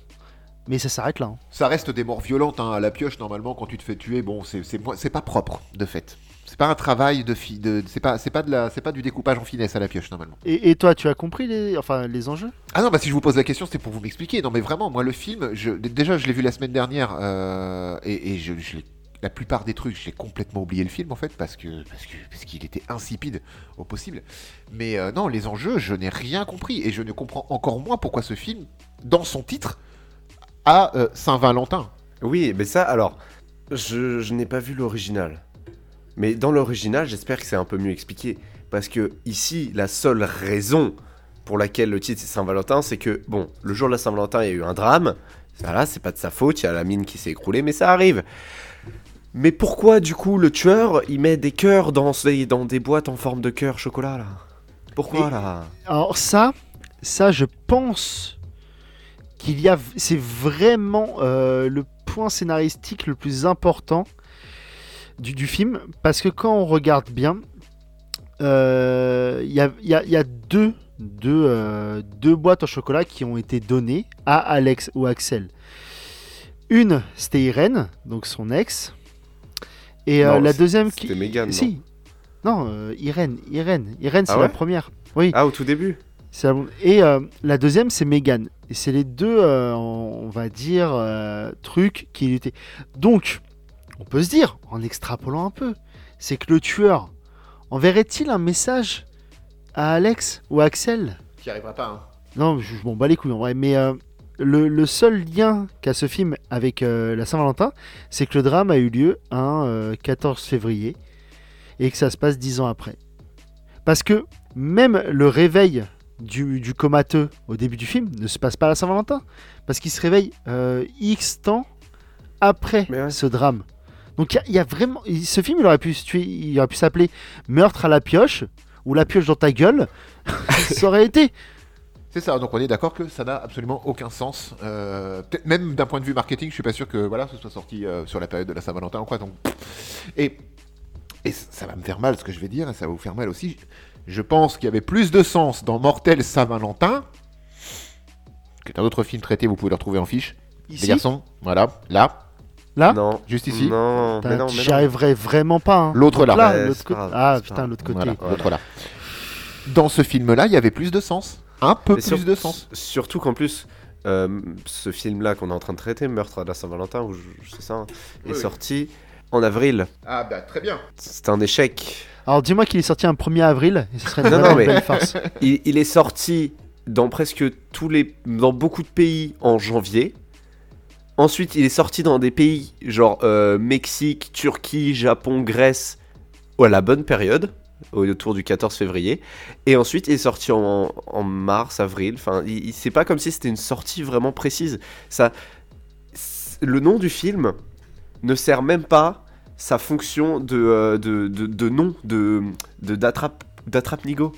Mais ça s'arrête là. hein. Ça reste des morts violentes hein, à la pioche normalement quand tu te fais tuer. Bon, c'est pas propre de fait. C'est pas un travail de fi- de c'est pas c'est pas de la c'est pas du découpage en finesse à la pioche normalement. Et, et toi, tu as compris les, enfin, les enjeux? Ah non, bah si je vous pose la question, c'était pour vous m'expliquer. Non, mais vraiment, moi, le film, je, déjà, je l'ai vu la semaine dernière, euh, et, et je, je l'ai- la plupart des trucs, j'ai complètement oublié le film, en fait, parce que parce que parce qu'il était insipide au possible. Mais euh, non, les enjeux, je n'ai rien compris, et je ne comprends encore moins pourquoi ce film, dans son titre, a euh, Saint-Valentin. Oui, mais ça, alors, je, je n'ai pas vu l'original. Mais dans l'original, j'espère que c'est un peu mieux expliqué. Parce que ici, la seule raison pour laquelle le titre c'est Saint-Valentin, c'est que, bon, le jour de la Saint-Valentin, il y a eu un drame. Voilà, c'est pas de sa faute, il y a la mine qui s'est écroulée, mais ça arrive. Mais pourquoi, du coup, le tueur, il met des cœurs dans, dans des boîtes en forme de cœur chocolat, là? Pourquoi, là? Alors ça, ça, je pense qu'il y a, c'est vraiment euh, le point scénaristique le plus important du, du film, parce que quand on regarde bien, euh, il y, a, il y a- il y a deux, deux, euh, deux boîtes en chocolat qui ont été données à Alex ou Axel. Une, c'était Irène, donc son ex, et euh, Non, la c'est- deuxième qui, c'était Mégane, non si, non, euh, Irène, Irène, Irène, c'est Ah la ouais première. Oui. Ah, au tout début C'est la- Et euh, la deuxième, c'est Megan. Et c'est les deux, euh, on va dire, euh, trucs qui étaient. Donc, on peut se dire, en extrapolant un peu, c'est que le tueur enverrait-il un message à Alex ou à Axel? Qui arrivera pas, hein. Non, je, je m'en bats les couilles en vrai. Mais euh, le, le seul lien qu'a ce film avec euh, la Saint-Valentin, c'est que le drame a eu lieu un euh, 14 février et que ça se passe 10 ans après. Parce que même le réveil du, du comateux au début du film ne se passe pas à la Saint-Valentin. Parce qu'il se réveille euh, X temps après ouais. ce drame. Donc il y a- il y, a vraiment. Ce film, il aurait pu, se tuer- il aurait pu s'appeler Meurtre à la pioche ou La pioche dans ta gueule. ça aurait été. C'est ça, donc on est d'accord que ça n'a absolument aucun sens. Euh, peut-être même d'un point de vue marketing, je suis pas sûr que voilà, ce soit sorti euh, sur la période de la Saint-Valentin ou quoi. Donc... Et, et ça va me faire mal ce que je vais dire, et ça va vous faire mal aussi. Je pense qu'il y avait plus de sens dans Mortel Saint-Valentin, qui est un autre film traité, vous pouvez le retrouver en fiche. Ici, Les garçons, voilà, là, là, Non. juste ici, Non, mais non, mais j'y non. arriverai vraiment pas. hein. L'autre là. Là, Ouais, l'autre c'est côté. pas grave, Ah c'est pas putain, grave. l'autre côté. voilà, Voilà. l'autre là. Dans ce film-là, il y avait plus de sens. Un peu plus sur- de sens. Surtout qu'en plus, euh, ce film-là qu'on est en train de traiter, Meurtre à la Saint-Valentin, ou je, je sais ça, hein, est Oui, sorti en avril. Ah bah très bien. C'est un échec. Alors dis-moi qu'il est sorti un 1er avril, et ce serait une Non, non, mais- belle farce. Il, il est sorti dans presque tous les, dans beaucoup de pays en janvier. Ensuite, il est sorti dans des pays genre euh, Mexique, Turquie, Japon, Grèce, à la bonne période, autour du 14 février. Et ensuite, il est sorti en, en mars, avril. Enfin, il, il- c'est pas comme si c'était une sortie vraiment précise. Ça, le nom du film ne sert même pas sa fonction de, euh, de, de, de nom de de- d'attrape d'attrape nigo.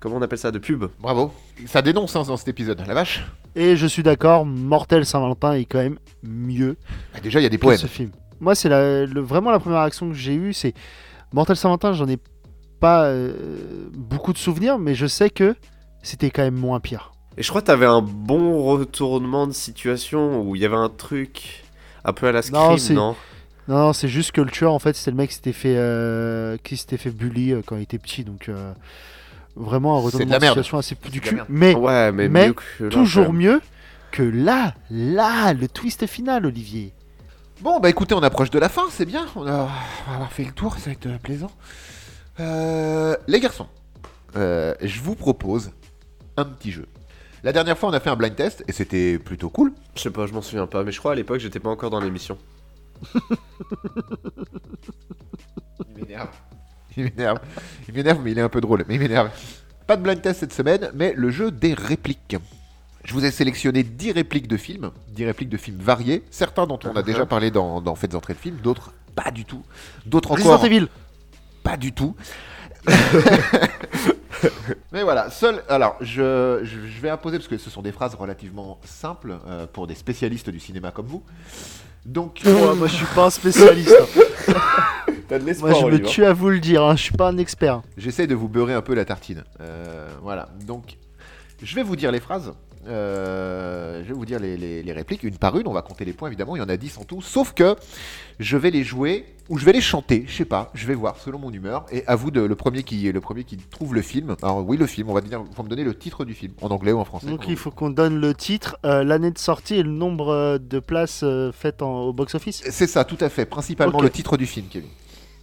Comment on appelle ça? De pub Bravo. Ça dénonce hein, dans cet épisode, la vache. Et je suis d'accord, Mortel Saint-Valentin est quand même mieux Bah, déjà, il y a des que poèmes. ce film. Moi, c'est la- le- vraiment la première réaction que j'ai eue, c'est Mortel Saint-Valentin, j'en ai pas euh, beaucoup de souvenirs, mais je sais que c'était quand même moins pire. Et je crois que t'avais un bon retournement de situation où il y avait un truc un peu à la Scream, non, Non, non, c'est juste que le tueur, en fait, c'était le mec qui s'était fait, euh, qui s'était fait bully euh, quand il était petit, donc euh, vraiment un de retournement de, situation assez du cul. merde. Mais Ouais, mais, mais mieux toujours mieux que là, là, le twist final, Olivier. Bon, bah écoutez, on approche de la fin, c'est bien. On, a... on va avoir fait le tour, ça va être plaisant. Euh, les garçons, euh, je vous propose un petit jeu. La dernière fois, on a fait un blind test et c'était plutôt cool. Je sais pas, je m'en souviens pas, mais je crois à l'époque j'étais pas encore dans l'émission. Il m'énerve. Il m'énerve. Il m'énerve, mais il est un peu drôle. Mais il m'énerve. Pas de blind test cette semaine, mais le jeu des répliques. Je vous ai sélectionné 10 répliques de films, 10 répliques de films variés, certains dont on a déjà parlé dans, dans Faites entrer le film, d'autres pas du tout, d'autres Resident encore Evil. Pas du tout. Mais voilà, seul. Alors, je, je, je vais imposer parce que ce sont des phrases relativement simples euh, pour des spécialistes du cinéma comme vous. Donc, Moi, moi, je suis pas un spécialiste. hein. T'as de Moi, je me tue à vous le dire. hein. Je suis pas un expert. j'essaie de vous beurrer un peu la tartine. Euh, voilà. Donc, je vais vous dire les phrases je vais vous dire les, les- les répliques une par une. On va compter les points évidemment. Il y en a 10 en tout. Sauf que je vais les jouer ou je vais les chanter. Je sais pas. Je vais voir selon mon humeur. Et à vous de le premier qui le premier qui trouve le film. Alors oui le film. On va dire. Faut me donner le titre du film en anglais ou en français. Donc il faut qu'on donne le titre, euh, l'année de sortie et le nombre euh, de places euh, faites en- au box-office. C'est ça, tout à fait. Principalement le titre du film, Kevin.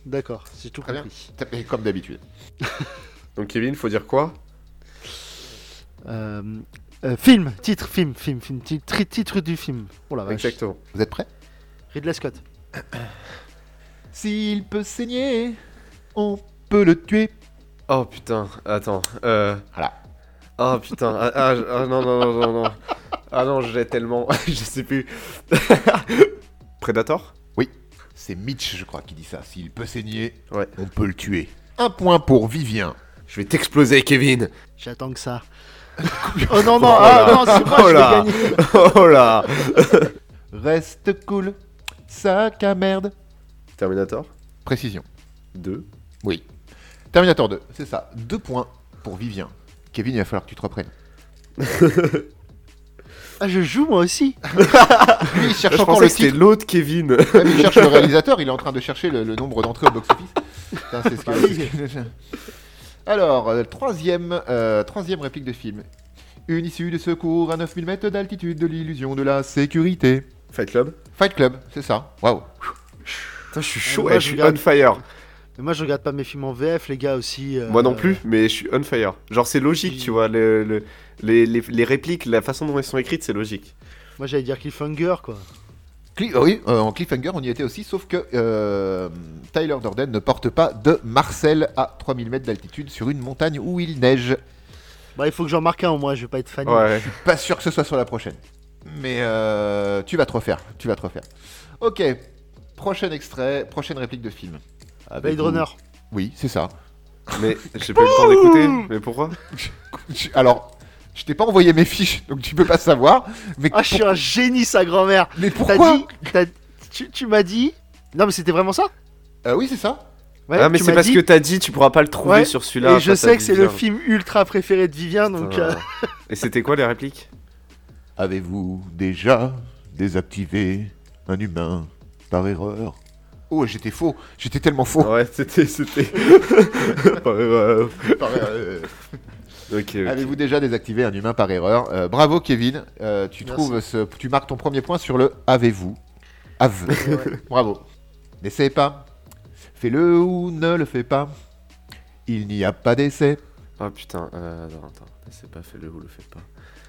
D'accord, c'est tout Très bien. compris. Et Comme d'habitude. Donc Kevin, faut dire quoi? Euh, euh, film, titre, film, film, film, titre, titre du film. Oh la vache. Exactement. Vous êtes prêts? Ridley Scott. S'il peut saigner, on peut le tuer. Oh putain, attends. Euh... Voilà. Oh putain, ah, ah, ah, non, non, non, non, non. Ah non, j'ai tellement. je sais plus. Predator? C'est Mitch, je crois, qui dit ça. S'il peut saigner, Ouais. on peut le tuer. Un point pour Vivien. Je vais t'exploser, Kevin J'attends que ça. oh non, non, Oh ah, non, c'est moi, Oh je là. Oh là Reste cool, sac à merde. Terminator Précision. 2. Oui. Terminator 2, c'est ça. Deux points pour Vivien. Kevin, il va falloir que tu te reprennes. Ah, je joue moi aussi. Lui, il cherche Je encore le titre. l'autre Kevin. Il cherche le réalisateur, il est en train de chercher le, le nombre d'entrées au box-office. Putain, c'est ce que- Alors, euh, troisième, euh, troisième réplique de film. Une issue de secours à 9000 mètres d'altitude de l'illusion de la sécurité. Fight Club Fight Club, c'est ça. Waouh. Putain, je suis chaud, moi, eh, je je suis regarde- on fire. Mais moi, je regarde pas mes films en VF, les gars aussi. euh, Moi non plus, mais je suis on fire. Genre, c'est logique, Oui. tu vois. le- le- les, les- les répliques, la façon dont elles sont écrites, c'est logique. Moi, j'allais dire Cliffhanger, quoi. Cli- euh, oui, euh, en cliffhanger, on y était aussi, sauf que euh, Tyler Durden ne porte pas de Marcel à 3000 mètres d'altitude sur une montagne où il neige. Bah, il faut que j'en marque un au moins, je vais pas être fan. Ouais. Pas sûr que ce soit sur la prochaine. Mais euh, tu vas te refaire. Tu vas te refaire. Ok. Prochain extrait, prochaine réplique de film. Avec Blade. Runner. Oui, c'est ça. Mais j'ai pas eu le temps d'écouter. Mais pourquoi? Je- Alors, je t'ai pas envoyé mes fiches, donc tu peux pas savoir. Mais, Ah, je suis un génie, sa grand-mère. mais T'as pourquoi dit. t'as- Tu, tu m'as dit. Non, mais c'était vraiment ça Euh, Oui, c'est ça. Ouais, Ah, mais c'est parce dit- que t'as dit, tu pourras pas le trouver Ouais, sur celui-là. Et je sais que c'est le film ultra préféré de Vivien, donc. Euh, Et c'était quoi les répliques? Avez-vous déjà désactivé un humain par erreur? Oh, j'étais faux. J'étais tellement faux. Ouais, c'était. c'était... Par erreur. Par erreur. Avez-vous déjà désactivé un humain par erreur Euh, Bravo, Kevin. Euh, tu Merci. trouves ce, tu marques ton premier point sur le avez-vous. Have. Bravo. N'essayez pas. Fais-le ou ne le fais pas. Il n'y a pas d'essai. Oh putain, euh, attends, attends. C'est pas fait le ou le fait pas.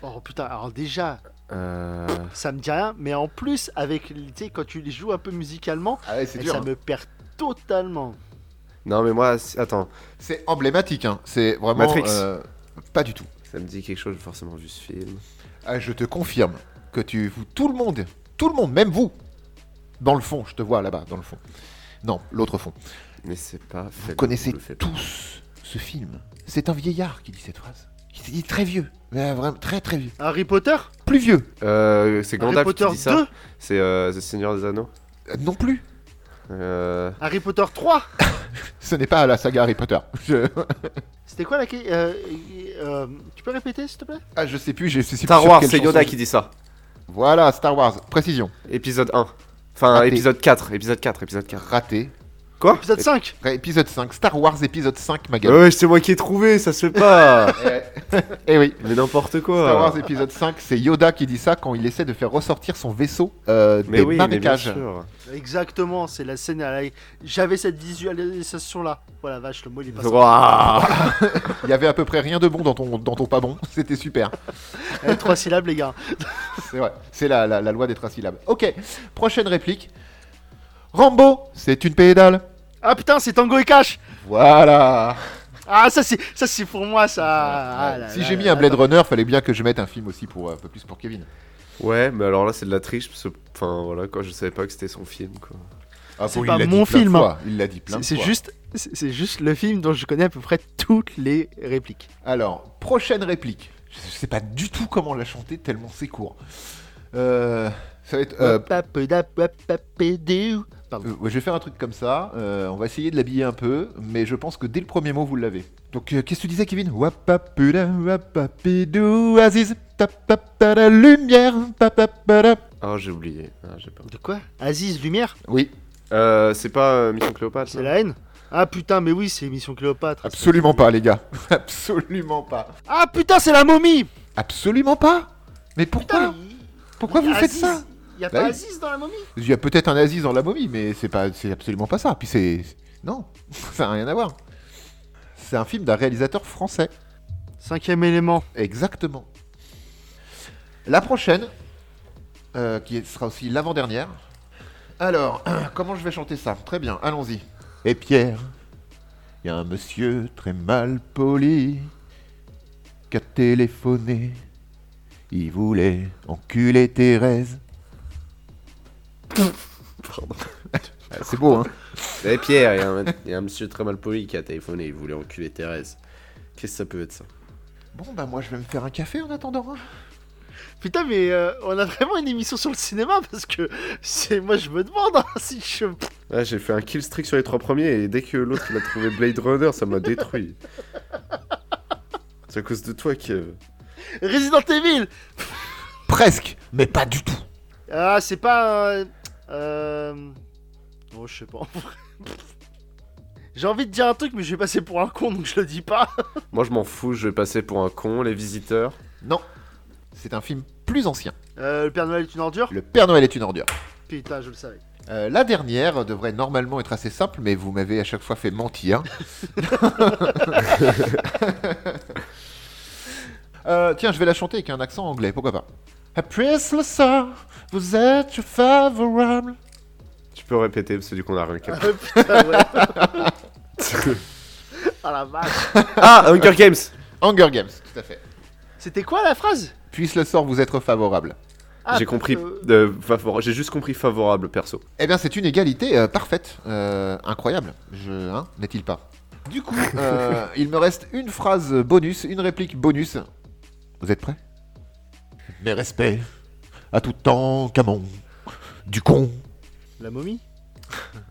Oh putain, alors déjà, Euh... ça me dit rien, mais en plus, avec, tu sais, quand tu les joues un peu musicalement, Ah ouais, c'est et dur. ça hein. me perd totalement. Non, mais moi, c'est- attends. C'est emblématique. hein. C'est vraiment. Matrix. euh, pas du tout. Ça me dit quelque chose, j'ai forcément vu ce film. Ah, je te confirme que tu, vous, tout le monde, tout le monde, même vous, dans le fond, je te vois là-bas, dans le fond. Non, l'autre fond. Mais c'est pas. Vous connaissez tous ce film. C'est un vieillard qui dit cette phrase. Il s'est dit très vieux, mais vraiment très très vieux. Harry Potter? Plus vieux, Euh, c'est Harry Gandalf Potter qui dit ça 2 C'est euh, The Seigneur des Anneaux Euh, non plus. Euh... Harry Potter 3 Ce n'est pas la saga Harry Potter. Je, C'était quoi la euh, euh, Tu peux répéter, s'il te plaît? Ah, je sais plus. Plus Star Wars, c'est Yoda qui dit ça. Voilà, Star Wars. Précision. Épisode 1. Enfin, Raté. épisode 4. Épisode 4, épisode 4. Raté. Quoi Épisode 5 Ré- Épisode 5. Star Wars épisode 5, ma gueule. Ouais, c'est moi qui ai trouvé, ça se fait pas Eh oui. Mais n'importe quoi Star Wars épisode 5, c'est Yoda qui dit ça quand il essaie de faire ressortir son vaisseau euh, Mais des oui, mais bien marécages. sûr. Exactement, c'est la scène à la... J'avais cette visualisation là. Voilà, vache, le mot il est pas sorti. Waouh Il y avait à peu près rien de bon dans ton, dans ton pas bon. C'était super. Eh, Trois syllabes, les gars. C'est vrai. C'est la, la, la loi des trois syllabes. Ok. Prochaine réplique. Rambo, c'est une pédale. Ah putain, c'est Tango et Cash Voilà. Ah, ça c'est ça c'est pour moi, ça. Ah là si là j'ai mis un Blade. Runner, fallait bien que je mette un film aussi pour euh, un peu plus pour Kevin. Ouais, mais alors là, c'est de la triche, parce que, enfin, voilà, quoi, je savais pas que c'était son film, quoi. Ah, C'est bon, pas il l'a dit mon de film, fois. Il l'a dit plein C'est de c'est fois. juste, c'est c'est juste le film dont je connais à peu près toutes les répliques. Alors, prochaine réplique. Je sais pas du tout comment la chanter tellement c'est court. Euh, ça va être. euh. Euh, ouais, je vais faire un truc comme ça. euh, on va essayer de l'habiller un peu, mais je pense que dès le premier mot, vous l'avez. Donc, euh, qu'est-ce que tu disais, Kevin? Wapapuda, wapapidou, Aziz, lumière. Oh, j'ai oublié. Ah, j'ai pas. De quoi? Aziz, lumière? Oui, Euh, c'est pas euh, Mission Cléopâtre C'est la haine? Ah putain, mais oui, c'est Mission Cléopâtre. absolument pas, les gars. Absolument pas. Ah putain, c'est la momie Absolument pas. Mais pourquoi? Putain, Pourquoi vous faites ça? Il y a Bah pas oui. Aziz dans la momie? Il y a peut-être un Aziz dans la momie, mais c'est pas, c'est absolument pas ça. Puis c'est, non, ça n'a rien à voir. C'est un film d'un réalisateur français. Cinquième élément. Exactement. La prochaine, euh, qui sera aussi l'avant-dernière. Alors, comment je vais chanter ça? Très bien, allons-y. Et Pierre, il y a un monsieur très mal poli qui a téléphoné. Il voulait enculer Thérèse. Pardon. C'est beau, hein Eh Pierre, il y, a un- il y a un monsieur très mal poli qui a téléphoné, il voulait enculer Thérèse. Qu'est-ce que ça peut être ça? Bon, bah moi je vais me faire un café en attendant. hein. Putain, mais euh, on a vraiment une émission sur le cinéma parce que c'est moi je me demande hein, si je. Ouais, j'ai fait un kill streak sur les trois premiers et dès que l'autre il a trouvé Blade Runner, ça m'a détruit. C'est à cause de toi, Kev. Resident Evil Presque, mais pas du tout. Ah, c'est pas. un- Euh. Oh, je sais pas. en vrai. J'ai envie de dire un truc, mais je vais passer pour un con donc je le dis pas. Moi je m'en fous, je vais passer pour un con, les visiteurs. Non, c'est un film plus ancien. Euh, le Père Noël est une ordure Le Père Noël est une ordure. Putain, je le savais. Euh, la dernière devrait normalement être assez simple, mais vous m'avez à chaque fois fait mentir. Euh, tiens, je vais la chanter avec un accent anglais, pourquoi pas. Après le sort, vous êtes favorable. Tu peux répéter parce que du coup on a rien capté. Ah, putain, ouais. Ah la vache. ah, Hunger Games Hunger Games, tout à fait. C'était quoi la phrase? Puisse le sort vous être favorable. Ah, J'ai compris, euh, euh, j'ai juste compris favorable perso. Eh bien, c'est une égalité euh, parfaite. Euh, incroyable. Je, hein, n'est-il pas? Du coup, euh, il me reste une phrase bonus, une réplique bonus. Vous êtes prêts? Mes respects à tout temps, Camon. Du con. La momie?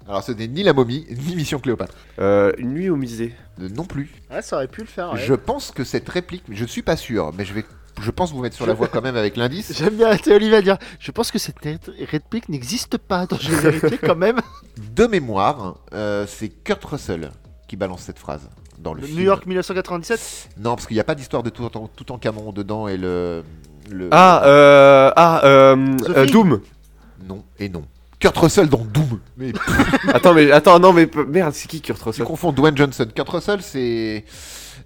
Alors, ce n'est ni la momie, ni Mission Cléopâtre. Euh, une nuit au musée. Euh, non plus. Ouais, ça aurait pu le faire. ouais. Je pense que cette réplique, je ne suis pas sûr, mais je vais, je pense vous mettre sur la voie quand même avec l'indice. J'aime bien arrêter Olivier à dire Je pense que cette réplique n'existe pas. Attends, je vais vérifier quand même. De mémoire, euh, c'est Kurt Russell qui balance cette phrase dans le Le film. New York 1997 Non, parce qu'il n'y a pas d'histoire de tout en, tout en Camon dedans et le. Le- Ah, euh, ah, euh, euh, Doom. Non et non. Kurt Russell dans Doom. Mais attends, mais attends, non, mais merde, c'est qui Kurt tu Russell confonds Dwayne Johnson. Kurt Russell, c'est.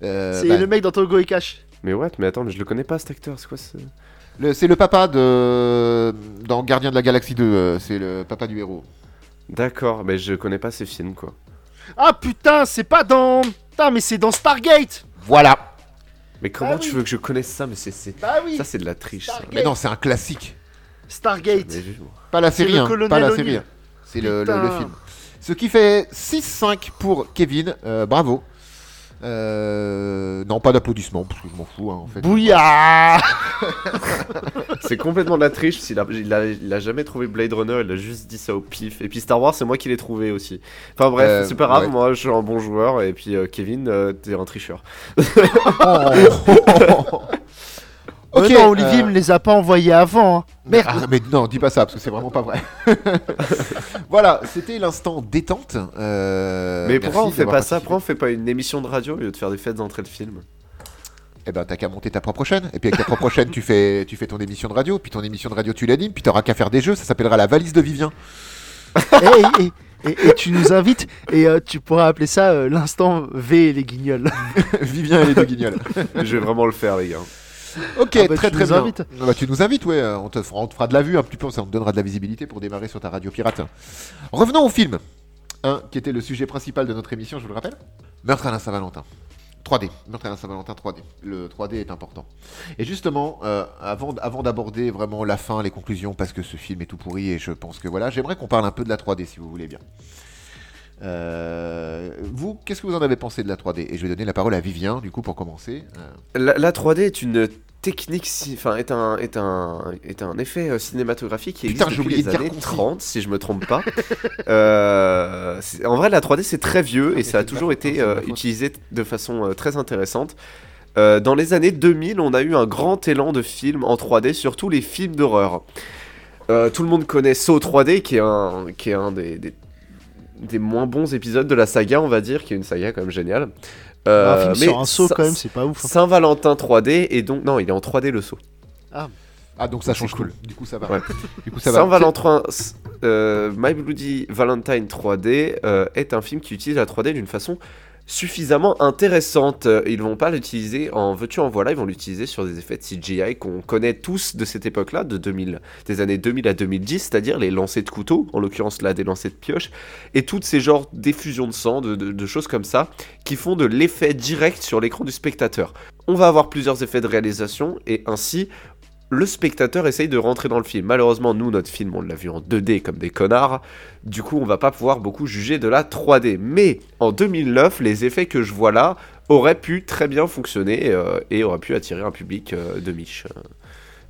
euh, C'est bah, le mec dans Togo et Cash. Mais what? Mais attends, mais je le connais pas cet acteur, c'est quoi ce... le- c'est le papa de. Dans Gardien de la Galaxie 2. euh, c'est le papa du héros. D'accord, mais je connais pas ces films quoi. Ah putain, c'est pas dans. Putain, mais c'est dans Stargate Voilà. Mais comment Ah tu oui. veux que je connaisse ça Mais c'est. c'est- Bah oui Ça, c'est de la triche. Mais non, c'est un classique. Stargate. Pas la série, hein, pas la série. hein. C'est le, le- le Putain. film. Ce qui fait 6-5 pour Kevin. euh, bravo. Euh, non, pas d'applaudissements, parce que je m'en fous, hein, en fait. Bouillard C'est complètement de la triche. a, il, a, il a jamais trouvé Blade Runner, il a juste dit ça au pif. Et puis Star Wars, c'est moi qui l'ai trouvé aussi. Enfin bref, Euh, c'est pas grave, ouais. moi je suis un bon joueur. Et puis euh, Kevin, euh, t'es un tricheur. Ok, Ok, non, Olivier euh, me les a pas envoyés avant. hein. Merde Ah, mais non, dis pas ça, parce que c'est vraiment pas vrai. voilà, c'était l'instant détente. euh, mais merci pourquoi on fait d'avoir pas ça participé. Pourquoi on fait pas une émission de radio au lieu de faire des fêtes d'entrée de film Eh ben, t'as qu'à monter ta propre chaîne. Et puis avec ta propre chaîne, tu fais, tu fais ton émission de radio. Puis ton émission de radio, tu l'animes. Puis t'auras qu'à faire des jeux. Ça s'appellera la valise de Vivien. et, et- et- et tu nous invites et euh, tu pourras appeler ça euh, l'instant V et les guignols. Vivien et les deux guignols. Je vais vraiment le faire, les gars. Ok, Ah bah, très tu très nous bien. invites. Ah bah, tu nous invites, ouais. On te, fera, on te fera de la vue un petit peu. Ça te donnera de la visibilité pour démarrer sur ta radio pirate. Revenons au film. Hein, qui était le sujet principal de notre émission, je vous le rappelle. Meurtre à la Saint-Valentin. 3D. Meurtre à la Saint-Valentin 3D. Le 3D est important. Et justement, euh, avant, avant d'aborder vraiment la fin, les conclusions, parce que ce film est tout pourri et je pense que voilà, j'aimerais qu'on parle un peu de la 3D si vous voulez bien. Euh, vous, qu'est-ce que vous en avez pensé de la 3D Et je vais donner la parole à Vivien, du coup, pour commencer. Euh, La, la 3D est une technique, enfin est un est un est un effet euh, cinématographique qui existe depuis les de années concis. 30 si je me trompe pas. Euh, en vrai la 3D c'est très vieux Ah, et ça a toujours été euh, utilisé de façon très intéressante. Dans les années 2000, on a eu un grand élan de films en 3D, surtout les films d'horreur. Tout le monde connaît Saw 3D, qui est un, qui est un des, des, des moins bons épisodes de la saga, on va dire, qui est une saga quand même géniale. Euh, un film mais sur un saut, Saint- quand même, c'est pas ouf. hein. Saint-Valentin 3D, et donc, non, il est en 3D le saut. Ah, donc ça change cool. cool. Du coup, ça va. Ouais. Du coup, ça va. Saint-Valentin, euh, My Bloody Valentine 3D euh, est un film qui utilise la 3D d'une façon suffisamment intéressante. Ils vont pas l'utiliser en veux-tu en voilà, ils vont l'utiliser sur des effets de CGI qu'on connaît tous de cette époque-là, de 2000, des années 2000 à 2010, c'est-à-dire les lancers de couteau, en l'occurrence là des lancers de pioche, et toutes ces genres d'effusions de sang, de choses comme ça, qui font de l'effet direct sur l'écran du spectateur. On va avoir plusieurs effets de réalisation et ainsi le spectateur essaye de rentrer dans le film. Malheureusement, nous, notre film, on l'a vu en 2D comme des connards. Du coup, on va pas pouvoir beaucoup juger de la 3D. Mais en 2009, les effets que je vois là auraient pu très bien fonctionner euh, et auraient pu attirer un public euh, de miche.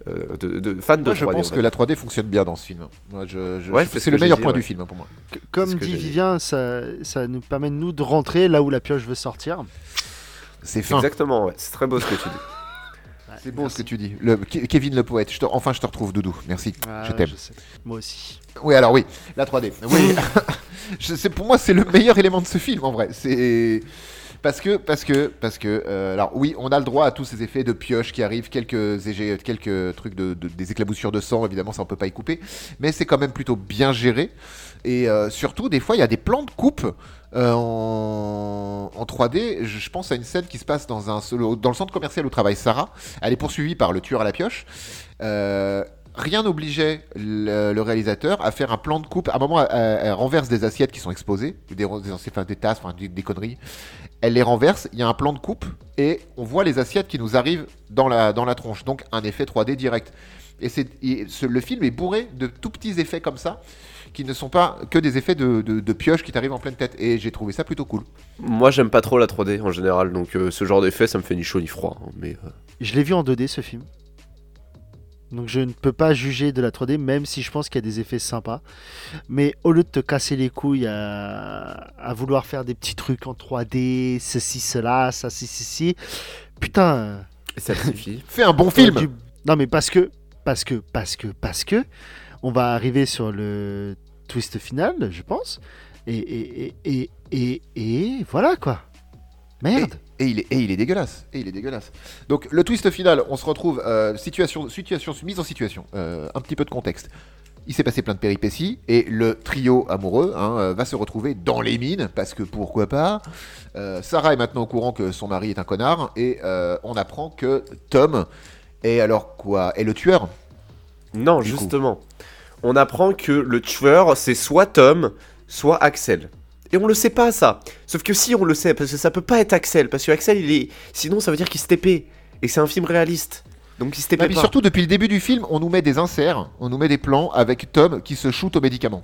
euh, de, de fans de Moi, je 3D. pense que la 3D fonctionne bien dans ce film. Moi, je, je- Ouais, je- c'est ce le meilleur dit, point ouais. du film hein, pour moi. Comme dit. Vivien, ça, ça nous permet de nous de rentrer là où la pioche veut sortir. C'est fin. Exactement, ouais. c'est très beau ce que tu dis. C'est beau ce que tu dis. Le, Kevin le poète. Je te- enfin, je te retrouve, Doudou. Merci. Ah, je t'aime. Moi aussi. Oui, alors oui, la 3D. Oui. Je- pour moi, c'est le meilleur élément de ce film en vrai. C'est parce que parce que parce que euh, alors oui, on a le droit à tous ces effets de pioche qui arrivent, quelques quelques trucs de, de- des éclaboussures de sang. Évidemment, ça on peut pas y couper, mais c'est quand même plutôt bien géré. Et euh, surtout, des fois, il y a des plans de coupe. euh, en, en 3D, je pense à une scène qui se passe dans, un, dans le centre commercial où travaille Sarah. Elle est poursuivie par le tueur à la pioche. Euh, rien n'obligeait le, réalisateur à faire un plan de coupe. À un moment, elle, renverse des assiettes qui sont exposées, des, des, tasses, des conneries. Elle les renverse, il y a un plan de coupe, et on voit les assiettes qui nous arrivent dans la, dans la tronche. Donc un effet 3D direct. Et, c'est, et ce- le film est bourré de tout petits effets comme ça, qui ne sont pas que des effets de, de, de pioche qui t'arrivent en pleine tête. Et j'ai trouvé ça plutôt cool. Moi, j'aime pas trop la 3D en général, donc euh, ce genre d'effet, ça me fait ni chaud ni froid. hein, mais euh, Je l'ai vu en 2D ce film. Donc je ne peux pas juger de la 3D, même si je pense qu'il y a des effets sympas. Mais au lieu de te casser les couilles à, à vouloir faire des petits trucs en 3D, ceci, cela, ça, ci, ci, ci, putain. ça suffit. Fais un bon film du- Non mais parce que, parce que, parce que, parce que, on va arriver sur le twist final, je pense. Et, et, et, et, et, et voilà quoi. Merde. Et il, est, et il est dégueulasse. Et il est dégueulasse. Donc le twist final, on se retrouve euh, situation, situation, mise en situation. Euh, un petit peu de contexte. Il s'est passé plein de péripéties et le trio amoureux hein, euh, va se retrouver dans les mines parce que pourquoi pas. Euh, Sarah est maintenant au courant que son mari est un connard et on apprend que Tom est alors quoi? Est le tueur? Non, coup. justement. On apprend que le tueur, c'est soit Tom, soit Axel. Et on le sait pas, ça. Sauf que si on le sait, parce que ça peut pas être Axel, parce que Axel, il est. Sinon, ça veut dire qu'il se TP. Et c'est un film réaliste. Donc il se TP Ah, mais surtout depuis le début du film, on nous met des inserts, on nous met des plans avec Tom qui se shoot aux médicaments.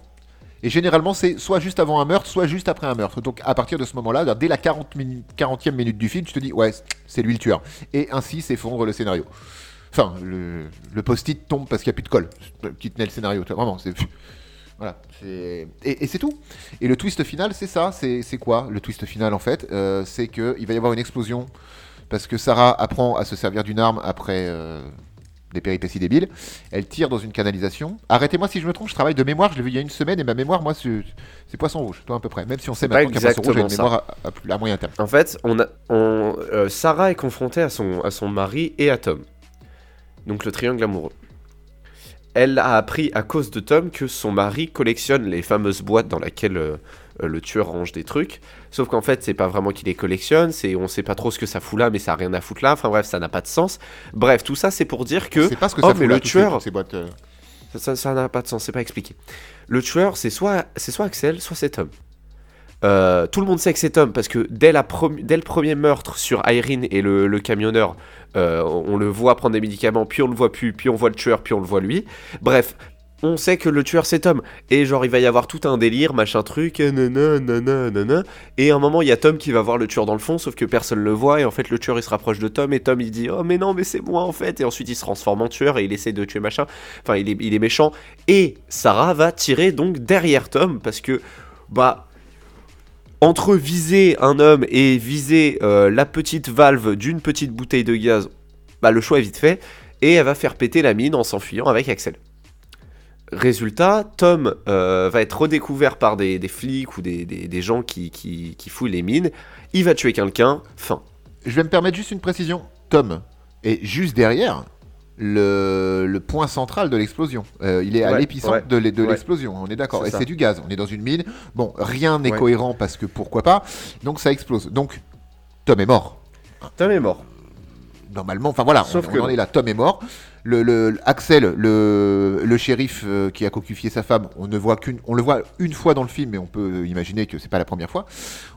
Et généralement, c'est soit juste avant un meurtre, soit juste après un meurtre. Donc à partir de ce moment-là, dès la 40 minu- 40e minute du film, tu te dis, ouais, c'est lui le tueur. Et ainsi s'effondre le scénario. Enfin, le, le post-it tombe parce qu'il n'y a plus de colle qui tenait le scénario. Vraiment, c'est. Voilà. c'est- Et, et c'est tout. Et le twist final, c'est ça. C'est quoi le twist final en fait? Euh, C'est qu'il va y avoir une explosion parce que Sarah apprend à se servir d'une arme après euh, des péripéties débiles. Elle tire dans une canalisation. Arrêtez-moi si je me trompe, je travaille de mémoire, je l'ai vu il y a une semaine et ma mémoire, moi, c'est poisson rouge, toi à peu près. Même si on sait maintenant qu'un poisson rouge a une mémoire à, à plus- à moyen terme. En fait, on a, on, euh, Sarah est confrontée à son, à son mari et à Tom. Donc le triangle amoureux. Elle a appris à cause de Tom que son mari collectionne les fameuses boîtes dans lesquelles euh, euh, le tueur range des trucs. Sauf qu'en fait, c'est pas vraiment qu'il les collectionne, c'est on sait pas trop ce que ça fout là, mais ça a rien à foutre là. Enfin bref, ça n'a pas de sens. Bref, tout ça c'est pour dire que C'est pas ce que ça fout le là, tueur- ces boîtes, euh. ça- n'a pas de sens, c'est pas expliqué. Le tueur, c'est soit, c'est soit Axel, soit c'est Tom. Euh, tout le monde sait que c'est Tom parce que dès, le premier meurtre sur Irene et le, camionneur, euh, on le voit prendre des médicaments, puis on le voit plus, puis on voit le tueur, puis on le voit lui. Bref, on sait que le tueur c'est Tom. Et genre, il va y avoir tout un délire, machin truc, nanana, nanana, nanana. Et à un moment, il y a Tom qui va voir le tueur dans le fond, sauf que personne le voit. Et en fait, le tueur il se rapproche de Tom. Et Tom il dit Oh, mais non, mais c'est moi en fait. Et ensuite, il se transforme en tueur et il essaie de tuer machin. Enfin, il est, il est méchant. Et Sarah va tirer donc derrière Tom parce que, bah. Entre viser un homme et viser euh, la petite valve d'une petite bouteille de gaz, bah le choix est vite fait. Et elle va faire péter la mine en s'enfuyant avec Axel. Résultat, Tom euh, va être redécouvert par des, flics ou des, gens qui, qui, qui fouillent les mines. Il va tuer quelqu'un. Fin. Je vais me permettre juste une précision. Tom est juste derrière le, le point central de l'explosion. Euh, il est à Ouais, l'épicentre ouais, de l'e- de ouais. l'explosion, on est d'accord. Et c'est du gaz, on est dans une mine. Bon, rien n'est cohérent parce que pourquoi pas. Donc ça explose. Donc Tom est mort. Tom est mort. Normalement, enfin voilà, Sauf on, que on en est là. Tom est mort. Axel, le, shérif euh, qui a cocufié sa femme, on ne voit qu'une, on le voit une fois dans le film, mais on peut imaginer que c'est pas la première fois.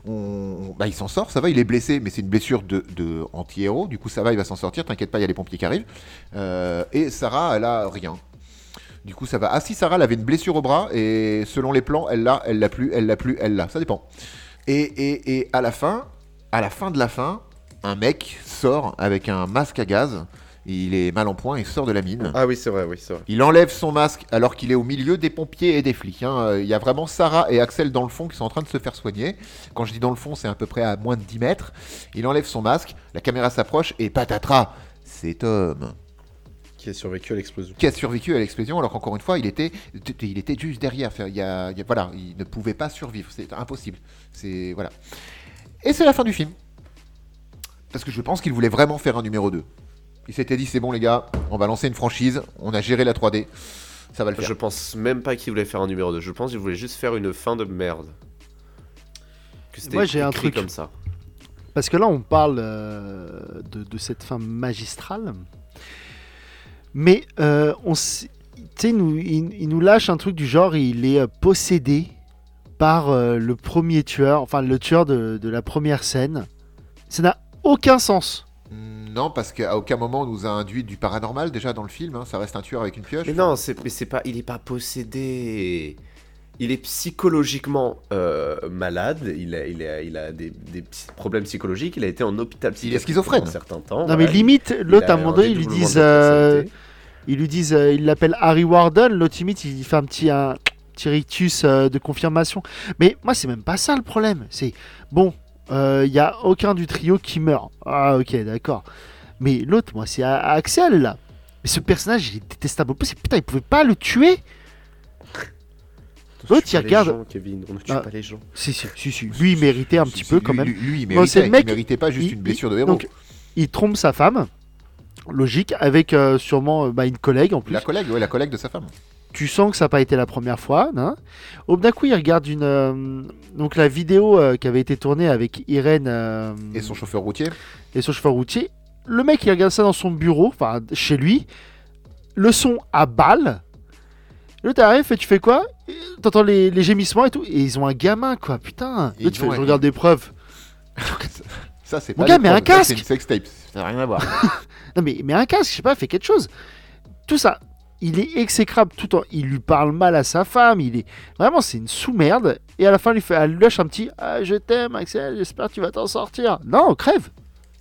Bah, il s'en sort, ça va, il est blessé, mais c'est une blessure de, anti-héros. Du coup, ça va, il va s'en sortir. T'inquiète pas, il y a les pompiers qui arrivent. Euh, et Sarah, elle a rien. Du coup, ça va. Ah si, Sarah, elle avait une blessure au bras et selon les plans, elle l'a, elle l'a plus, elle l'a plus, elle l'a. Ça dépend. Et, et à la fin, à la fin de la fin, un mec sort avec un masque à gaz. Il est mal en point, il sort de la mine. Ah oui, c'est vrai, oui, c'est vrai. Il enlève son masque alors qu'il est au milieu des pompiers et des flics. hein. Euh, Il y a vraiment Sarah et Axel dans le fond qui sont en train de se faire soigner. Quand je dis dans le fond, c'est à peu près à moins de 10 mètres. Il enlève son masque, la caméra s'approche et patatras, c'est Tom Qui a survécu à l'explosion. qui a survécu à l'explosion alors qu'encore une fois, il était, il était juste derrière. Il y a, il y a- voilà, il ne pouvait pas survivre. C'est impossible. C'est voilà. Et c'est la fin du film. Parce que je pense qu'il voulait vraiment faire un numéro 2. Il s'était dit c'est bon les gars, on va lancer une franchise, on a géré la 3D, ça va le faire. Je pense même pas qu'il voulait faire un numéro 2. Je pense qu'il voulait juste faire une fin de merde. Que c'était Moi, j'ai un truc. comme ça. Parce que là, on parle euh, de, de cette fin magistrale. Mais euh, on nous, il, il nous lâche un truc du genre, il est euh, possédé par euh, le premier tueur, enfin le tueur de, de la première scène. Ça n'a aucun sens. Non, parce qu'à aucun moment on nous a induit du paranormal déjà dans le film. hein. Ça reste un tueur avec une pioche. Mais non, c'est mais c'est pas, il est pas possédé. Il est psychologiquement euh, malade. Il a, il a, il a des, des petits problèmes psychologiques. Il a été en hôpital psychiatrique schizophrène. pendant un certain temps. non mais limite, Il l'autre à un moment donné, ils lui disent, euh, ils lui disent, euh, ils l'appellent Harry Warden. L'autre limite, il fait un petit, un petit rictus euh, de confirmation. Mais moi, c'est même pas ça le problème. C'est bon, il y a aucun du trio qui meurt. Ah ok, d'accord. Mais l'autre, moi, c'est Axel là. Mais ce personnage, il est détestable. Plus, putain, il pouvait pas le tuer. On L'autre, tue il pas les regarde- gens, Kevin, on ne tue Ah. pas les gens. Si, si, si, si. Lui, il méritait un Si, petit si, peu lui- quand même. Lui, lui, il méritait, c'est le il mec- méritait pas juste il- une blessure de héros. donc, il trompe sa femme. Logique, avec euh, sûrement euh, bah, une collègue en plus. La collègue, ouais, la collègue de sa femme. Tu sens que ça n'a pas été la première fois. Hein. Au bout d'un coup, il regarde une, euh, donc la vidéo euh, qui avait été tournée avec Irène euh, Et son chauffeur routier. et son chauffeur routier. Le mec, il regarde ça dans son bureau, enfin chez lui. Le son à balle. L'autre arrive et tu fais quoi? T'entends les, les gémissements et tout. Et ils ont un gamin, quoi. Putain. L'autre, tu fais, je regarde des preuves. Ça, c'est Mon pas gars, mais un casque C'est une sextape. Ça n'a rien à voir. Non mais, mais un casque, je sais pas, fais quelque chose. Tout ça, il est exécrable tout le temps. Il lui parle mal à sa femme. Il est vraiment, c'est une sous-merde. Et à la fin, il lui fait, elle lui lâche un petit, ah, je t'aime, Axel. J'espère que tu vas t'en sortir. Non, crève.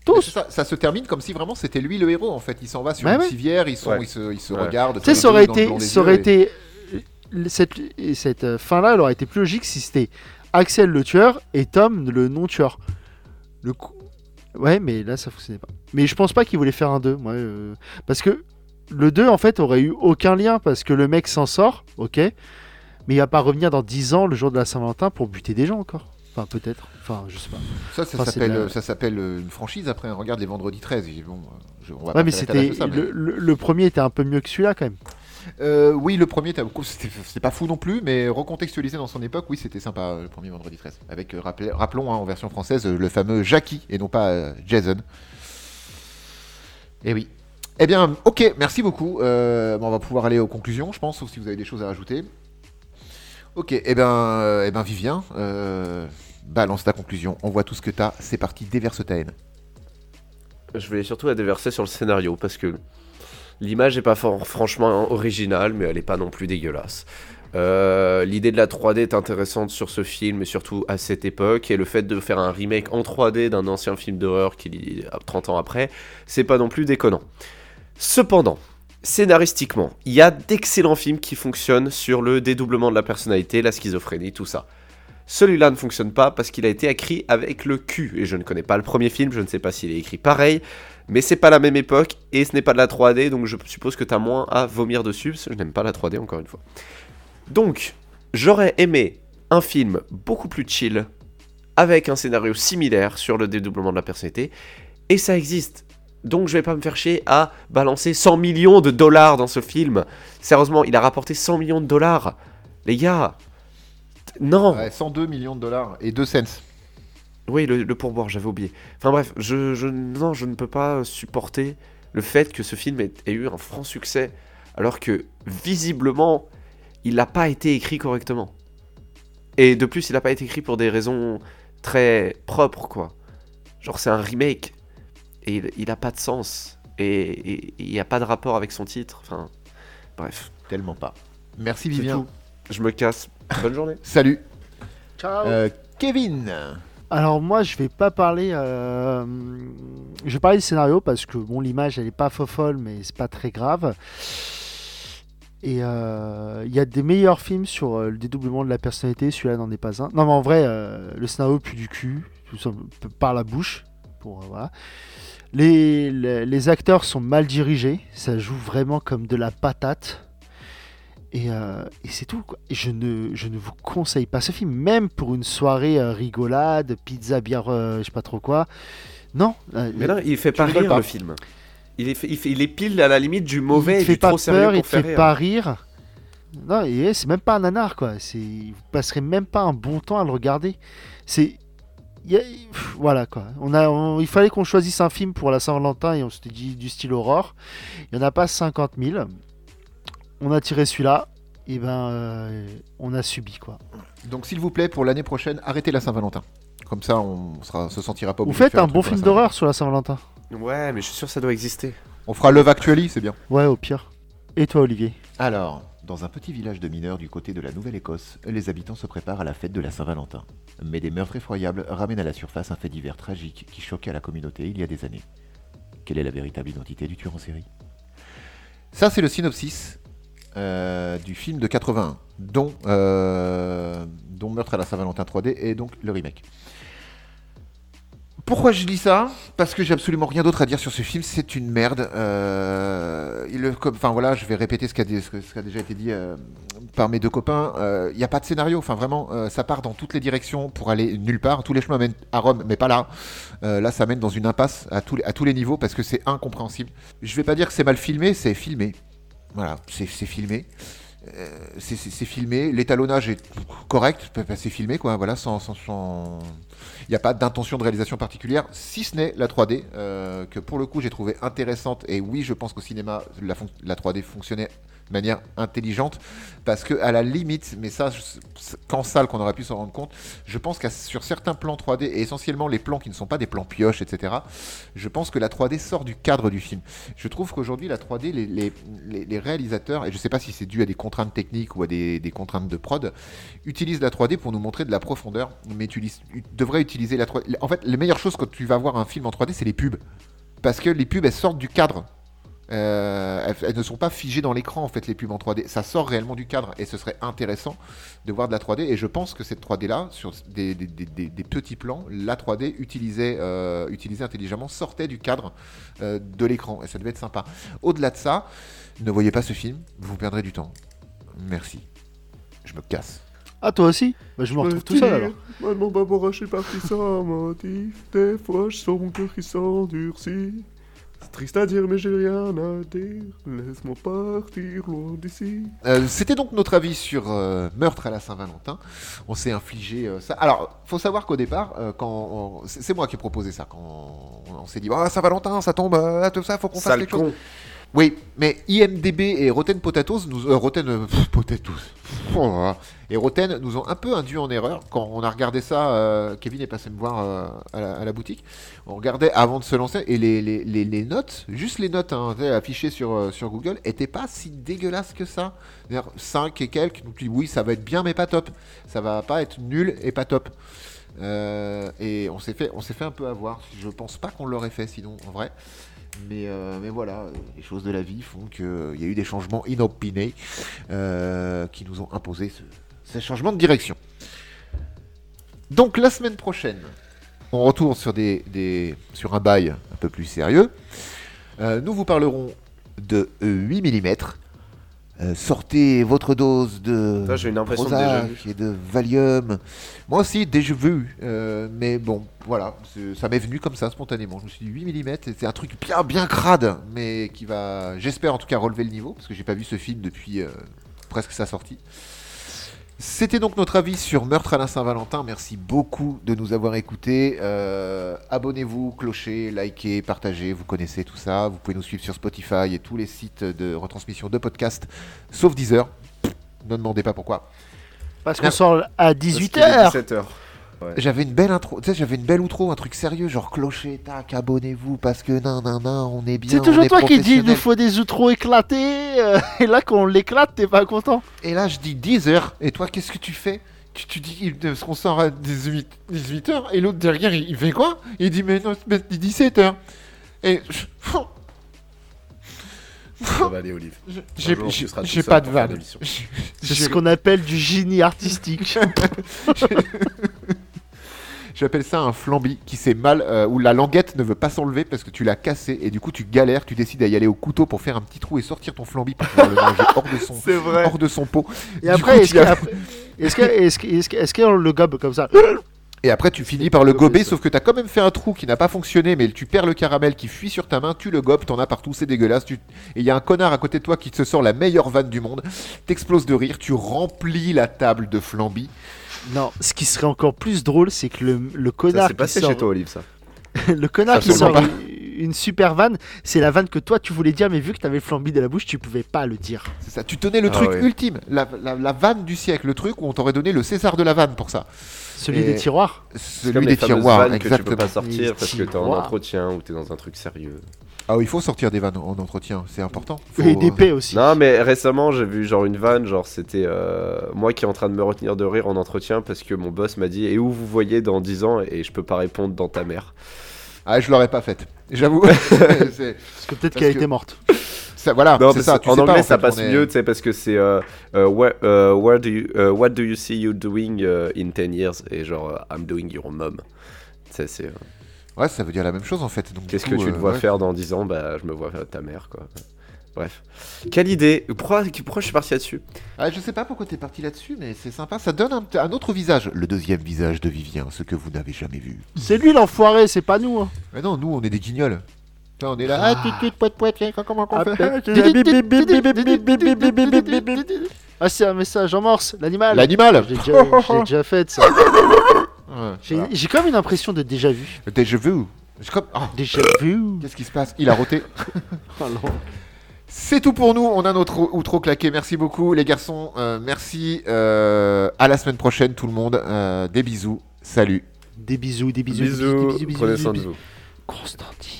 Tous. Ça, ça se termine comme si vraiment c'était lui le héros en fait. Il s'en va sur Ouais, une ouais. civière, ils, sont, Ouais. ils se, ils se Ouais. regardent. Tu sais, ça aurait été, ça aurait et- été, cette, et cette euh, fin-là, elle aurait été plus logique si c'était Axel le tueur et Tom le non-tueur. Le coup. Ouais, mais là, ça fonctionnait pas. Mais je pense pas qu'il voulait faire un 2, moi. euh, Parce que le 2, en fait, aurait eu aucun lien parce que le mec s'en sort, ok. Mais il va pas revenir dans 10 ans, le jour de la Saint-Valentin, pour buter des gens encore. Enfin, peut-être. Enfin, je sais pas. Ça, ça Enfin, c'est s'appelle la- euh, une franchise après. Regarde les vendredis 13. et Bon, euh, je- on va Ouais, pas mais c'était. mais- Le, le- le premier était un peu mieux que celui-là, quand même. Euh, oui, le premier, c'était c'était pas fou non plus, mais recontextualisé dans son époque, oui, c'était sympa le premier vendredi 13. Avec, rappelons hein, en version française, le fameux Jackie et non pas euh, Jason. Et oui. Eh bien, ok, merci beaucoup. Euh, on va pouvoir aller aux conclusions, je pense, sauf si vous avez des choses à rajouter. Ok, eh ben, euh, eh Vivien, euh, balance ta conclusion. On voit tout ce que t'as. C'est parti, déverse ta haine. Je vais surtout la déverser sur le scénario parce que L'image est pas franchement originale, mais elle est pas non plus dégueulasse. L'idée de la 3D est intéressante sur ce film et surtout à cette époque. Et le fait de faire un remake en 3D d'un ancien film d'horreur qui est 30 ans après, c'est pas non plus déconnant. Cependant, scénaristiquement, il y a d'excellents films qui fonctionnent sur le dédoublement de la personnalité, la schizophrénie, tout ça. Celui-là ne fonctionne pas parce qu'il a été écrit avec le cul. Et je ne connais pas le premier film, je ne sais pas s'il est écrit pareil. Mais c'est pas la même époque et ce n'est pas de la 3D, donc je suppose que t'as moins à vomir dessus, parce que je n'aime pas la 3D encore une fois. Donc, j'aurais aimé un film beaucoup plus chill, avec un scénario similaire sur le dédoublement de la personnalité, et ça existe. Donc je vais pas me faire chier à balancer 100 millions de dollars dans ce film. Sérieusement, il a rapporté 100 millions de dollars. Les gars, non. Ouais, 102 millions de dollars et 2 cents. Oui, le, le pourboire, j'avais oublié. Enfin bref, je, je- non, je ne peux pas supporter le fait que ce film ait, ait eu un franc succès, alors que visiblement, il n'a pas été écrit correctement. Et de plus, il n'a pas été écrit pour des raisons très propres, quoi. Genre, c'est un remake, et il- n'a pas de sens, et il n'y a pas de rapport avec son titre. Enfin, bref, Tellement pas. Merci Vivien. tout. Je me casse. Bonne journée. Salut. Ciao. Euh, Kevin. Alors moi je vais pas parler, euh, je vais parler du scénario parce que bon l'image elle est pas fofolle mais c'est pas très grave. Et euh, il y a des meilleurs films sur euh, le dédoublement de la personnalité, celui-là n'en est pas un. Non mais en vrai euh, le scénario pue du cul, tout ça par la bouche. Pour, euh, voilà. les, les, les acteurs sont mal dirigés, ça joue vraiment comme de la patate. Et, euh, et c'est tout. Quoi. Je ne, je ne vous conseille pas ce film, même pour une soirée euh, rigolade, pizza, bière, je sais pas trop quoi. Non. Mais non, il fait pas rire pas. le film. Il est, fait- il, fait- il est pile à la limite du mauvais il et fait du pas trop sérieux peur, il faire fait rire. pas rire. Non, c'est même pas un nanar quoi. Vous passerez même pas un bon temps à le regarder. C'est, y a- pff, voilà quoi. On a, on- il fallait qu'on choisisse un film pour la Saint-Valentin et on s'était dit du style aurore. Il y en a pas 50 000. On a tiré celui-là. Et ben, euh, on a subi quoi. Donc s'il vous plaît, pour l'année prochaine, arrêtez la Saint-Valentin. Comme ça, on sera, se sentira pas Vous faites un bon film d'horreur sur la Saint-Valentin. Ouais, mais je suis sûr que ça doit exister. On fera Love Actually, c'est bien. Ouais, au pire. Et toi, Olivier? Alors, dans un petit village de mineurs du côté de la Nouvelle-Écosse, les habitants se préparent à la fête de la Saint-Valentin. Mais des meurtres effroyables ramènent à la surface un fait divers tragique qui choquait la communauté il y a des années. Quelle est la véritable identité du tueur en série? Ça, c'est le synopsis euh, du film de 81, dont, euh, dont Meurtre à la Saint-Valentin 3D et donc le remake. Pourquoi je dis ça? Parce que j'ai absolument rien d'autre à dire sur ce film. C'est une merde. Euh, enfin voilà, je vais répéter ce qui a, déjà été dit euh, par mes deux copains. Euh, Il n'y a pas de scénario. Enfin vraiment, euh, ça part dans toutes les directions pour aller nulle part. Tous les chemins mènent à Rome, mais pas là. Euh, là, ça mène dans une impasse à tous les, niveaux parce que c'est incompréhensible. Je vais pas dire que c'est mal filmé, c'est filmé. Voilà, c'est filmé. Euh, c'est filmé, l'étalonnage est correct, c'est filmé quoi, voilà, sans, sans, sans- il n'y a pas d'intention de réalisation particulière, si ce n'est la 3D, euh, que pour le coup j'ai trouvé intéressante, et oui je pense qu'au cinéma la, la 3D fonctionnait de manière intelligente, parce que à la limite, mais ça, qu'en salle qu'on aurait pu s'en rendre compte, je pense que sur certains plans 3D, et essentiellement les plans qui ne sont pas des plans pioches, etc., je pense que la 3D sort du cadre du film. Je trouve qu'aujourd'hui la 3D, les, les, réalisateurs, et je ne sais pas si c'est dû à des contraintes techniques ou à des, des contraintes de prod, utilisent la 3D pour nous montrer de la profondeur, mais utilisent, u- devraient utiliser la 3D. En fait, les meilleures choses quand tu vas voir un film en 3D, c'est les pubs. Parce que les pubs, elles sortent du cadre. Euh, elles, elles ne sont pas figées dans l'écran en fait les pubs en 3D. Ça sort réellement du cadre et ce serait intéressant de voir de la 3D. Et je pense que cette 3D là, sur des, des- des- des- des petits plans, la 3D utilisée, euh, utilisée intelligemment sortait du cadre euh, de l'écran et ça devait être sympa. Au-delà de ça, ne voyez pas ce film, vous perdrez du temps. Merci. Je me casse. Ah, toi aussi bah, Je me retrouve tout seul alors. Maman, Barbara, je suis parti sans motif. Des fois, je sens mon cœur qui s'endurcit. Triste à dire, mais j'ai rien à dire. Laisse-moi partir loin d'ici. Euh, C'était donc notre avis sur euh, Meurtre à la Saint-Valentin. On s'est infligé euh, ça. Alors, faut savoir qu'au départ, euh, quand on- c'est moi qui ai proposé ça, quand on, on s'est dit ah Saint-Valentin, ça tombe, euh, tout ça, faut qu'on fasse quelque chose. Oui, mais IMDB et Rotten Potatoes nous euh, euh, Potatoes. Oh et Rotten nous ont un peu induit en erreur quand on a regardé ça. euh, Kevin est passé me voir à, la, boutique. On regardait avant de se lancer et les, notes, juste les notes hein, affichées sur, sur Google, étaient pas si dégueulasses que ça. 5 et quelques. Donc oui, ça va être bien, mais pas top. Ça va pas être nul et pas top. Et on s'est fait, fait un peu avoir. Je pense pas qu'on l'aurait fait sinon, en vrai. Mais, euh, mais voilà, les choses de la vie font qu'il y a eu des changements inopinés euh, qui nous ont imposé ce, ces changements de direction. Donc la semaine prochaine, on retourne sur, des, sur un bail un peu plus sérieux. Euh, nous vous parlerons de 8 mm. Euh, sortez votre dose de Ça, une et de Valium. Moi aussi, déjà vu. euh, mais bon, voilà, ça m'est venu comme ça, spontanément. Je me suis dit 8 mm, c'est un truc bien, bien crade, mais qui va, j'espère en tout cas, relever le niveau, parce que j'ai pas vu ce film depuis euh, presque sa sortie. C'était donc notre avis sur Meurtre à la Saint-Valentin. Merci beaucoup de nous avoir écoutés. Euh, Abonnez-vous, clocher, likez, partagez. Vous connaissez tout ça. Vous pouvez nous suivre sur Spotify et tous les sites de retransmission de podcasts, sauf Deezer. Ne demandez pas pourquoi. Parce qu'on sort à 18h. 17h. J'avais une belle intro, tu sais, j'avais une belle outro, un truc sérieux, genre clocher, tac, abonnez-vous parce que nan nan nan, on est bien. C'est on toujours est toi qui dis il nous faut des outros éclatés. euh, et là, quand on l'éclate, t'es pas content. Et là, je dis 10 heures, et toi, qu'est-ce que tu fais? Tu, tu dis il- parce qu'on sort à 18, 18 heures, et l'autre derrière, il, il fait quoi? Il dit, mais non, c'est 17 heures. Et je- Ça va aller, Olive. j'ai pas de vanne. C'est ce qu'on appelle du génie artistique. J'appelle ça un flambi qui s'est mal, euh, où la languette ne veut pas s'enlever parce que tu l'as cassé et du coup tu galères, tu décides d'y aller au couteau pour faire un petit trou et sortir ton flambi pour pouvoir le manger hors de son, hors de son pot. Et Du après, est-ce qu'on le gobe comme ça Et après tu finis par le gober, sauf que tu as quand même fait un trou qui n'a pas fonctionné, mais tu perds le caramel qui fuit sur ta main, tu le gobes, t'en as partout, c'est dégueulasse. Tu... Et il y a un connard à côté de toi qui te sort la meilleure vanne du monde, t'exploses de rire, tu remplis la table de flambi. Non, ce qui serait encore plus drôle, c'est que le, le Ça connard s'est passé qui sort, chez toi, Olive, ça. le connard qui sort une, super vanne, c'est la vanne que toi tu voulais dire, mais vu que t'avais le flambi de la bouche, tu pouvais pas le dire. C'est ça, tu tenais le Ah truc ouais. ultime, la, la- la vanne du siècle, le truc où on t'aurait donné le César de la vanne pour ça. Celui Et- des tiroirs. Celui comme des tiroirs, vannes que tu peux exactement. pas sortir Les parce que t'es en entretien ou t'es dans un truc sérieux. Ah oui, il faut sortir des vannes en entretien, c'est important. Faut- Et des paix aussi. Non, mais récemment, j'ai vu genre une vanne, genre c'était euh, moi qui est en train de me retenir de rire en entretien parce que mon boss m'a dit Et où vous voyez dans 10 ans? Et je peux pas répondre dans ta mère. Ah, je l'aurais pas faite, j'avoue. C'est- Parce que peut-être qu'elle que- était morte. ça, voilà, Non, c'est ça. Tu en sais anglais, pas, en ça fait, passe est- mieux, tu sais, parce que c'est euh, euh, where, euh, where, do you, What do you see you doing in 10 years? Et genre, I'm doing your mom. Sais, c'est. euh, Ouais, ça veut dire la même chose en fait. donc, Qu'est-ce que tu te euh, vois ouais. faire dans 10 ans? Bah, je me vois faire ta mère, quoi. Bref. Quelle idée pourquoi, pourquoi je suis parti là-dessus Ah, je sais pas pourquoi t'es parti là-dessus, mais c'est sympa. Ça donne un, un autre visage. Le deuxième visage de Vivien, ce que vous n'avez jamais vu. C'est lui l'enfoiré, c'est pas nous. hein. Mais non, nous, on est des guignols. On est là. Ah. Ah, tut, poète, poète, comment on fait Ah, c'est un message en morse, l'animal. L'animal J'ai déjà, déjà fait ça. Ouais, J'ai voilà. comme une impression de déjà vu. Déjà vu. Oh, Déjà vu. Qu'est-ce qui se passe Il a roté. Oh. C'est tout pour nous. On a notre outro claqué. Merci beaucoup, les garçons. Euh, merci. Euh, à la semaine prochaine, tout le monde. Euh, des bisous. Salut. Des bisous, des bisous, des Bisous, bisous, des bisous, prenez des soin de bisous. vous. Constantine.